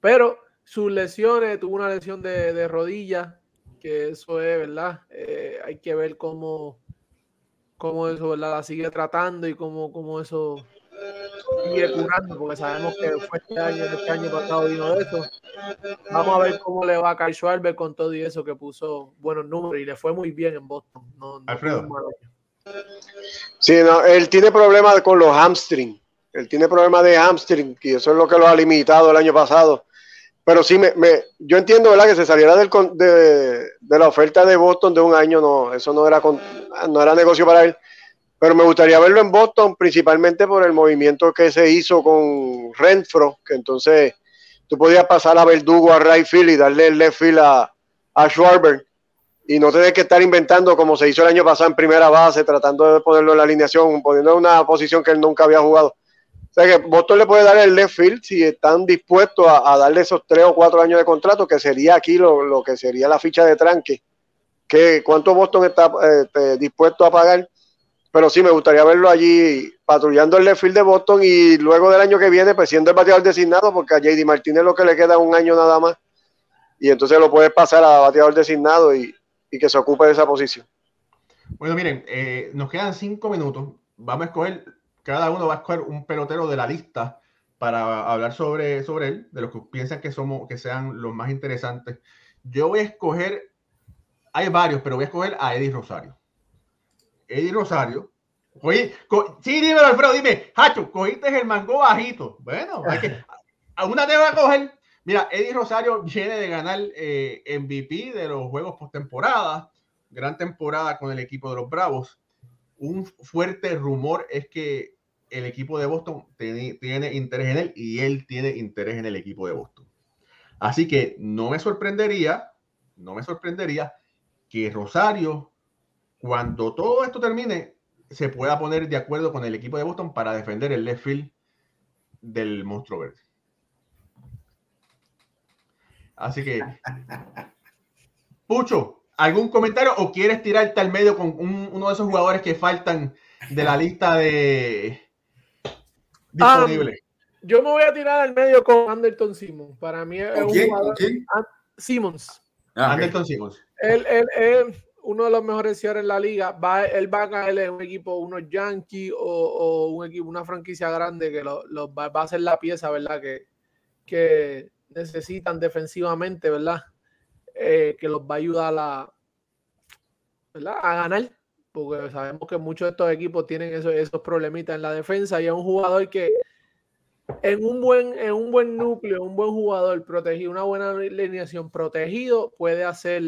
Pero sus lesiones, tuvo una lesión de, de rodilla, que eso es, ¿verdad? Eh, hay que ver cómo cómo eso ¿verdad? la sigue tratando y cómo, cómo eso sigue curando, porque sabemos que fue este año, este año pasado vino de eso. Vamos a ver cómo le va a Kyle Schwarber con todo y eso que puso buenos números y le fue muy bien en Boston. No, no Alfredo. Sí, no, él tiene problemas con los hamstring. Él tiene problemas de hamstring y eso es lo que lo ha limitado el año pasado. Pero sí, me, me, yo entiendo, ¿verdad? Que se saliera del, de, de, la oferta de Boston de un año, no, eso no era, con, no era negocio para él. Pero me gustaría verlo en Boston, principalmente por el movimiento que se hizo con Renfro, que entonces tú podías pasar a Verdugo a right field y darle el left field a, a Schwarber y no tener que estar inventando como se hizo el año pasado en primera base, tratando de ponerlo en la alineación, poniendo en una posición que él nunca había jugado. Que Boston le puede dar el left field si están dispuestos a, darle esos tres o cuatro años de contrato, que sería aquí lo, lo que sería la ficha de tranque. Que, ¿Cuánto Boston está eh, dispuesto a pagar? Pero sí, me gustaría verlo allí patrullando el left field de Boston y luego del año que viene, pues siendo el bateador designado, porque a JD Martínez lo que le queda un año nada más. Y entonces lo puedes pasar a bateador designado y, y que se ocupe de esa posición. Bueno, miren, eh, nos quedan cinco minutos. Vamos a escoger, cada uno va a escoger un pelotero de la lista para hablar sobre, sobre él, de los que piensan que somos, que sean los más interesantes. Yo voy a escoger, hay varios, pero voy a escoger a Eddie Rosario. Eddie Rosario. Oye, sí, dímelo, Alfredo, dime, Hacho, cogiste el mango bajito. Bueno, hay que, a una te va a coger. Mira, Eddie Rosario viene de ganar eh, MVP de los juegos postemporada, gran temporada con el equipo de los Bravos. Un fuerte rumor es que el equipo de Boston tiene, tiene, interés en él y él tiene interés en el equipo de Boston. Así que no me sorprendería, no me sorprendería que Rosario, cuando todo esto termine, se pueda poner de acuerdo con el equipo de Boston para defender el left field del monstruo verde. Así que, Pucho, ¿algún comentario o quieres tirarte al medio con un, uno de esos jugadores que faltan de la lista de disponible? Um, yo me voy a tirar al medio con Anderson Simmons. Para mí es un quién? jugador. ¿Quién? Simmons. Ah, Anderson Simmons. Él, él, él, uno de los mejores cierres en la liga. Va, él va a caer en un equipo, unos Yankees o, o, un equipo, una franquicia grande que lo, lo va, va, a ser la pieza, ¿verdad? Que, que necesitan defensivamente, ¿verdad? Eh, que los va a ayudar a, ¿verdad? a ganar, porque sabemos que muchos de estos equipos tienen esos, esos problemitas en la defensa y es un jugador que en un buen, en un buen núcleo, un buen jugador protegido, una buena alineación protegido, puede hacer,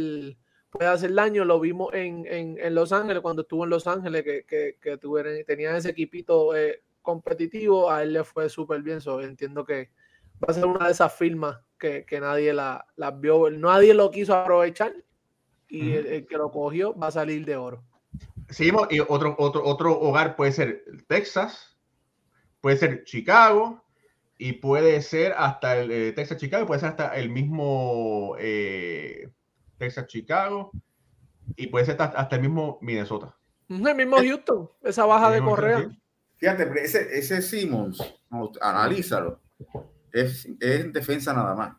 puede hacer daño. Lo vimos en, en, en Los Ángeles, cuando estuvo en Los Ángeles, que, que, que tuvieron, tenían ese equipito eh, competitivo, a él le fue súper bien. So, entiendo que va a ser una de esas firmas que, que nadie la, la, vio, nadie lo quiso aprovechar y el, que lo cogió va a salir de oro. Seguimos, y otro, otro, otro hogar puede ser Texas, puede ser Chicago, y puede ser hasta el eh, Texas Chicago, puede ser hasta el mismo eh, Texas Chicago, y puede ser hasta, hasta, el mismo Minnesota. El mismo Houston, esa baja de Correa. Fíjate, ese, ese Simmons, analízalo, es, es en defensa nada más.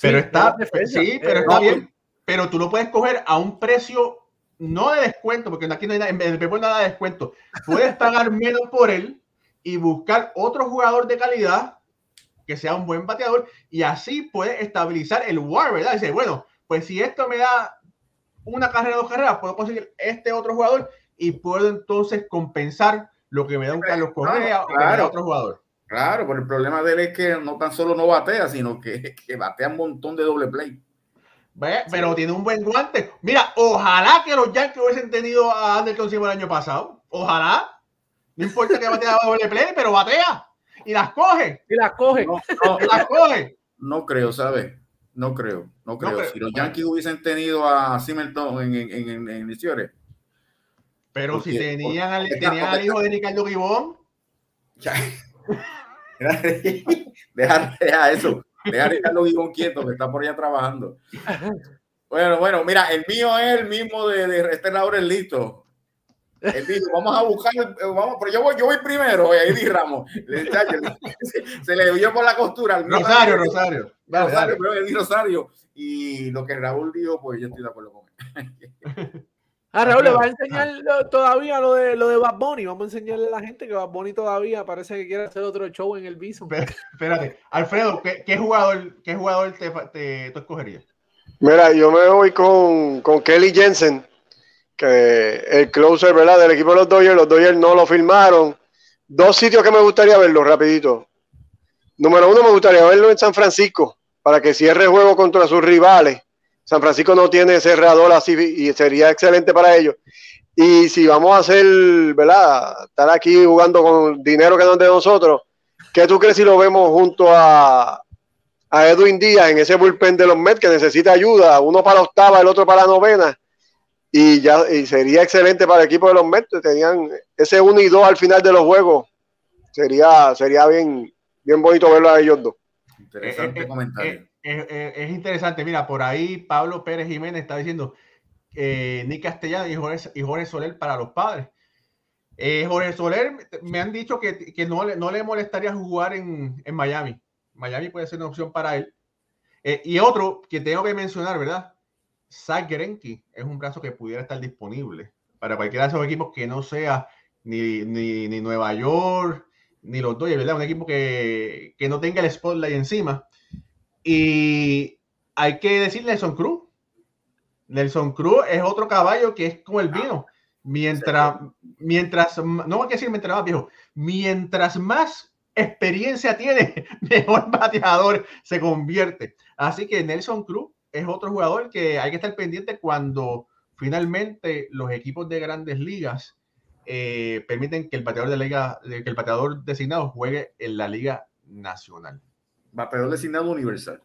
Pero sí, está, defensa. sí, pero está bien. Pero tú lo puedes coger a un precio no de descuento, porque aquí no hay nada, en el nada de descuento. Puedes pagar menos por él y buscar otro jugador de calidad que sea un buen bateador y así puede estabilizar el WAR, ¿verdad? Dice, bueno, pues si esto me da una carrera, dos carreras, puedo conseguir este otro jugador y puedo entonces compensar lo que me da un Carlos Correa no, claro, o otro jugador. Claro, pero el problema de él es que no tan solo no batea, sino que, que batea un montón de doble play. ¿Ve? Pero sí. tiene un buen guante. Mira, ojalá que los Yankees hubiesen tenido a Anderson Silva el año pasado. Ojalá. No importa que batea doble play, pero batea y las coge. Y las coge. No, no, y las coge. No creo, ¿sabes? No creo, no creo. No creo. Si los Yankees hubiesen tenido a Simerton en, en, en, en, en Licores. Pero porque, si tenían, al, tenían al hijo de Ricardo Gibón. deja, deja eso. Deja a Ricardo Gibón quieto, que está por allá trabajando. Bueno, bueno, mira, el mío es el mismo de, de este Laurel listo. Él dijo, vamos a buscar, vamos, pero yo voy, yo voy primero, Eddie Ramos. Se, se, le dio por la costura. Al Rosario, Rosario. Dale, Rosario, dale. Eddie Rosario. Y lo que Raúl dijo, pues yo estoy de acuerdo con él. Ah, Raúl, le va a enseñar todavía lo de, lo de Bad Bunny. Vamos a enseñarle a la gente que Bad Bunny todavía parece que quiere hacer otro show en el Bison. Espérate, Alfredo, ¿qué, jugador, qué jugador te, te, tú escogerías? Mira, yo me voy con, con Kelly Jensen, que el closer, ¿verdad? Del equipo de los Dodgers. Los Dodgers no lo firmaron. Dos sitios que me gustaría verlo, rapidito. Número uno, me gustaría verlo en San Francisco, para que cierre el juego contra sus rivales San Francisco no tiene cerrador así y sería excelente para ellos. Y si vamos a hacer, ¿verdad? Estar aquí jugando con dinero que no es de nosotros, ¿qué tú crees si lo vemos junto a, a Edwin Díaz en ese bullpen de los Mets que necesita ayuda? Uno para la octava, el otro para la novena. Y ya y sería excelente para el equipo de los Mets. Tenían ese 1 y 2 al final de los juegos. Sería, sería bien, bien bonito verlo a ellos dos. Interesante eh, eh, eh, es, interesante. Mira, por ahí Pablo Pérez Jiménez está diciendo eh, Nick Castellano y Jorge, Soler para los padres. Eh, Jorge Soler me han dicho que, que no, le, no le molestaría jugar en, en, Miami. Miami puede ser una opción para él. Eh, y otro que tengo que mencionar, ¿verdad? Zach Gerenki es un brazo que pudiera estar disponible para cualquiera de esos equipos que no sea ni, ni, ni Nueva York, ni los Dodgers, ¿verdad? Un equipo que, que no tenga el spotlight encima y hay que decir Nelson Cruz. Nelson Cruz es otro caballo que es como el vino. Mientras, mientras, no voy a decir mientras más viejo, mientras más experiencia tiene, mejor bateador se convierte. Así que Nelson Cruz es otro jugador que hay que estar pendiente cuando finalmente los equipos de grandes ligas eh, permiten que el bateador de liga, que el bateador designado juegue en la liga nacional peor designado universal.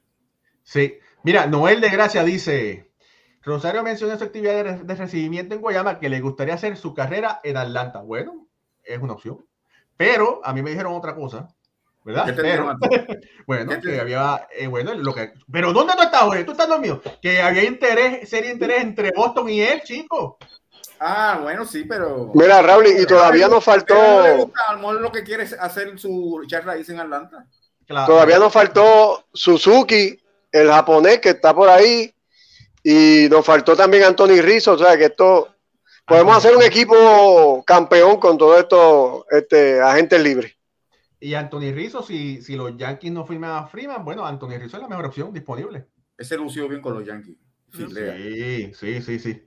Sí. Mira, Noel de Gracia dice, Rosario menciona su actividad de, recibimiento en Guayama que le gustaría hacer su carrera en Atlanta. Bueno, es una opción. Pero a mí me dijeron otra cosa, ¿verdad? Pero, bueno, que había, eh, bueno, lo que, pero ¿dónde tú estás, güey? Tú estás dormido. Que había interés, sería interés entre Boston y él, chico. Ah, bueno, sí, pero. Mira, Raúl, y todavía nos faltó. No lo que quiere hacer su charla en Atlanta. Todavía nos faltó Suzuki, el japonés que está por ahí, y nos faltó también Anthony Rizzo, o sea que esto podemos hacer un equipo campeón con todos estos este, agentes libres. Y Anthony Rizzo, si, si los Yankees no firman a Freeman, bueno, Anthony Rizzo es la mejor opción disponible. Ese lució bien con los Yankees. Sí, sí, sí, sí.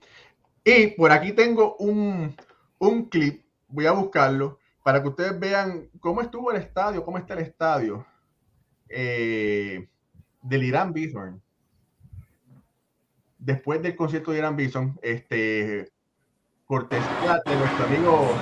Y por aquí tengo un, un clip, voy a buscarlo, para que ustedes vean cómo estuvo el estadio, cómo está el estadio eh, del Irán Bison. Después del concierto de Irán Bison, este cortesía de nuestro amigo.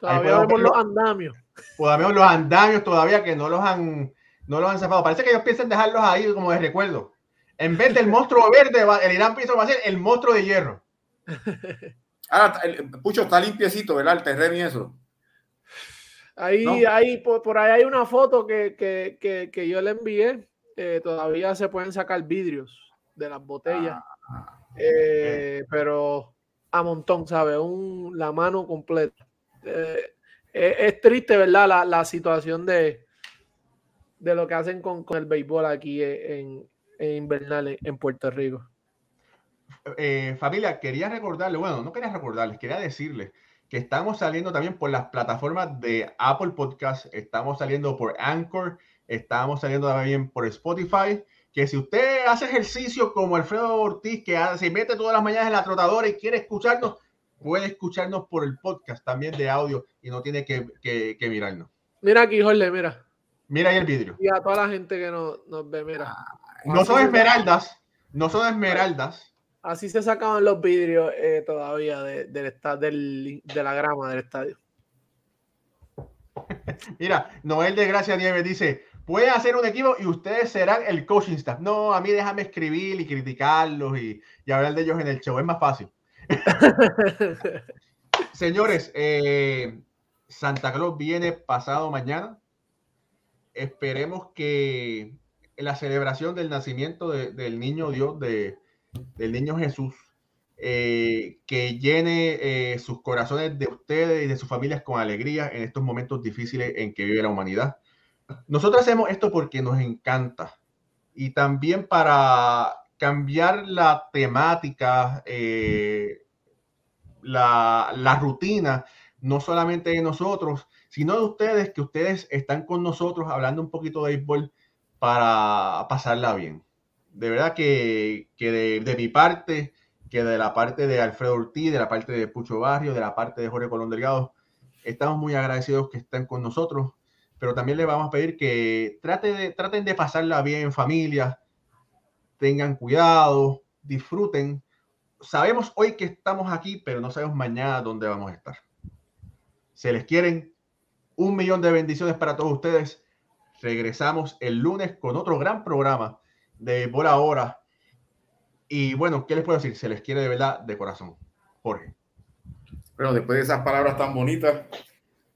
Todavía vemos los andamios. Todavía los andamios todavía que no los han no los han zafado. Parece que ellos piensan dejarlos ahí como de recuerdo. En vez del monstruo verde, el Irán Bison va a ser el monstruo de hierro. Ah, el, Pucho está limpiecito, ¿verdad? El terreno y eso. Ahí, ahí por, ahí hay una foto que, que, que, yo le envié. Eh, todavía se pueden sacar vidrios de las botellas. Ah, eh, pero a montón, ¿sabes? Un, la mano completa. Eh, es, triste, ¿verdad? La, la, situación de, de lo que hacen con, con el béisbol aquí en, en Invernales, en Puerto Rico. Eh, familia, quería recordarle, bueno, no quería recordarles, quería decirles que estamos saliendo también por las plataformas de Apple Podcast, estamos saliendo por Anchor, estamos saliendo también por Spotify, que si usted hace ejercicio como Alfredo Ortiz, que se mete todas las mañanas en la trotadora y quiere escucharnos, puede escucharnos por el podcast también de audio y no tiene que, que, mirarnos. Mira aquí, Jorge, mira. Mira ahí el vidrio. Y a toda la gente que nos, nos ve, mira. No son esmeraldas, no son esmeraldas, Así se sacaban los vidrios eh, todavía de, del, del, de la grama del estadio. Mira, Noel de Gracia Nieves dice: Pueden hacer un equipo y ustedes serán el coaching staff. No, a mí déjame escribir y criticarlos y, hablar de ellos en el show. Es más fácil. Señores, eh, Santa Claus viene pasado mañana. Esperemos que la celebración del nacimiento del niño Dios de, del niño Jesús, eh, que llene eh, sus corazones de ustedes y de sus familias con alegría en estos momentos difíciles en que vive la humanidad. Nosotros hacemos esto porque nos encanta y también para cambiar la temática, eh, la, la rutina, no solamente de nosotros, sino de ustedes, que ustedes están con nosotros hablando un poquito de béisbol para pasarla bien. De verdad que, de, mi parte, que de la parte de Alfredo Ortiz, de la parte de Pucho Barrio, de la parte de Jorge Colón Delgado, estamos muy agradecidos que estén con nosotros, pero también les vamos a pedir que traten de, traten de pasarla bien en familia, tengan cuidado, disfruten. Sabemos hoy que estamos aquí, pero no sabemos mañana dónde vamos a estar. Se les quieren un millón de bendiciones para todos ustedes. Regresamos el lunes con otro gran programa de Bola Ahora. Y bueno, ¿qué les puedo decir? Se les quiere de verdad de corazón. Jorge. Bueno, después de esas palabras tan bonitas,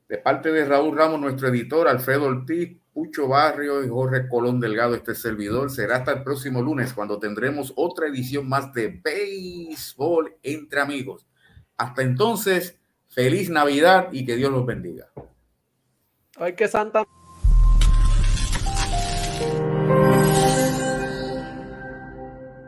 de parte de Raúl Ramos, nuestro editor, Alfredo Ortiz, Pucho Barrio y Jorge Colón Delgado, este servidor, será hasta el próximo lunes cuando tendremos otra edición más de Béisbol entre amigos. Hasta entonces, feliz Navidad y que Dios los bendiga. Ay, que santa.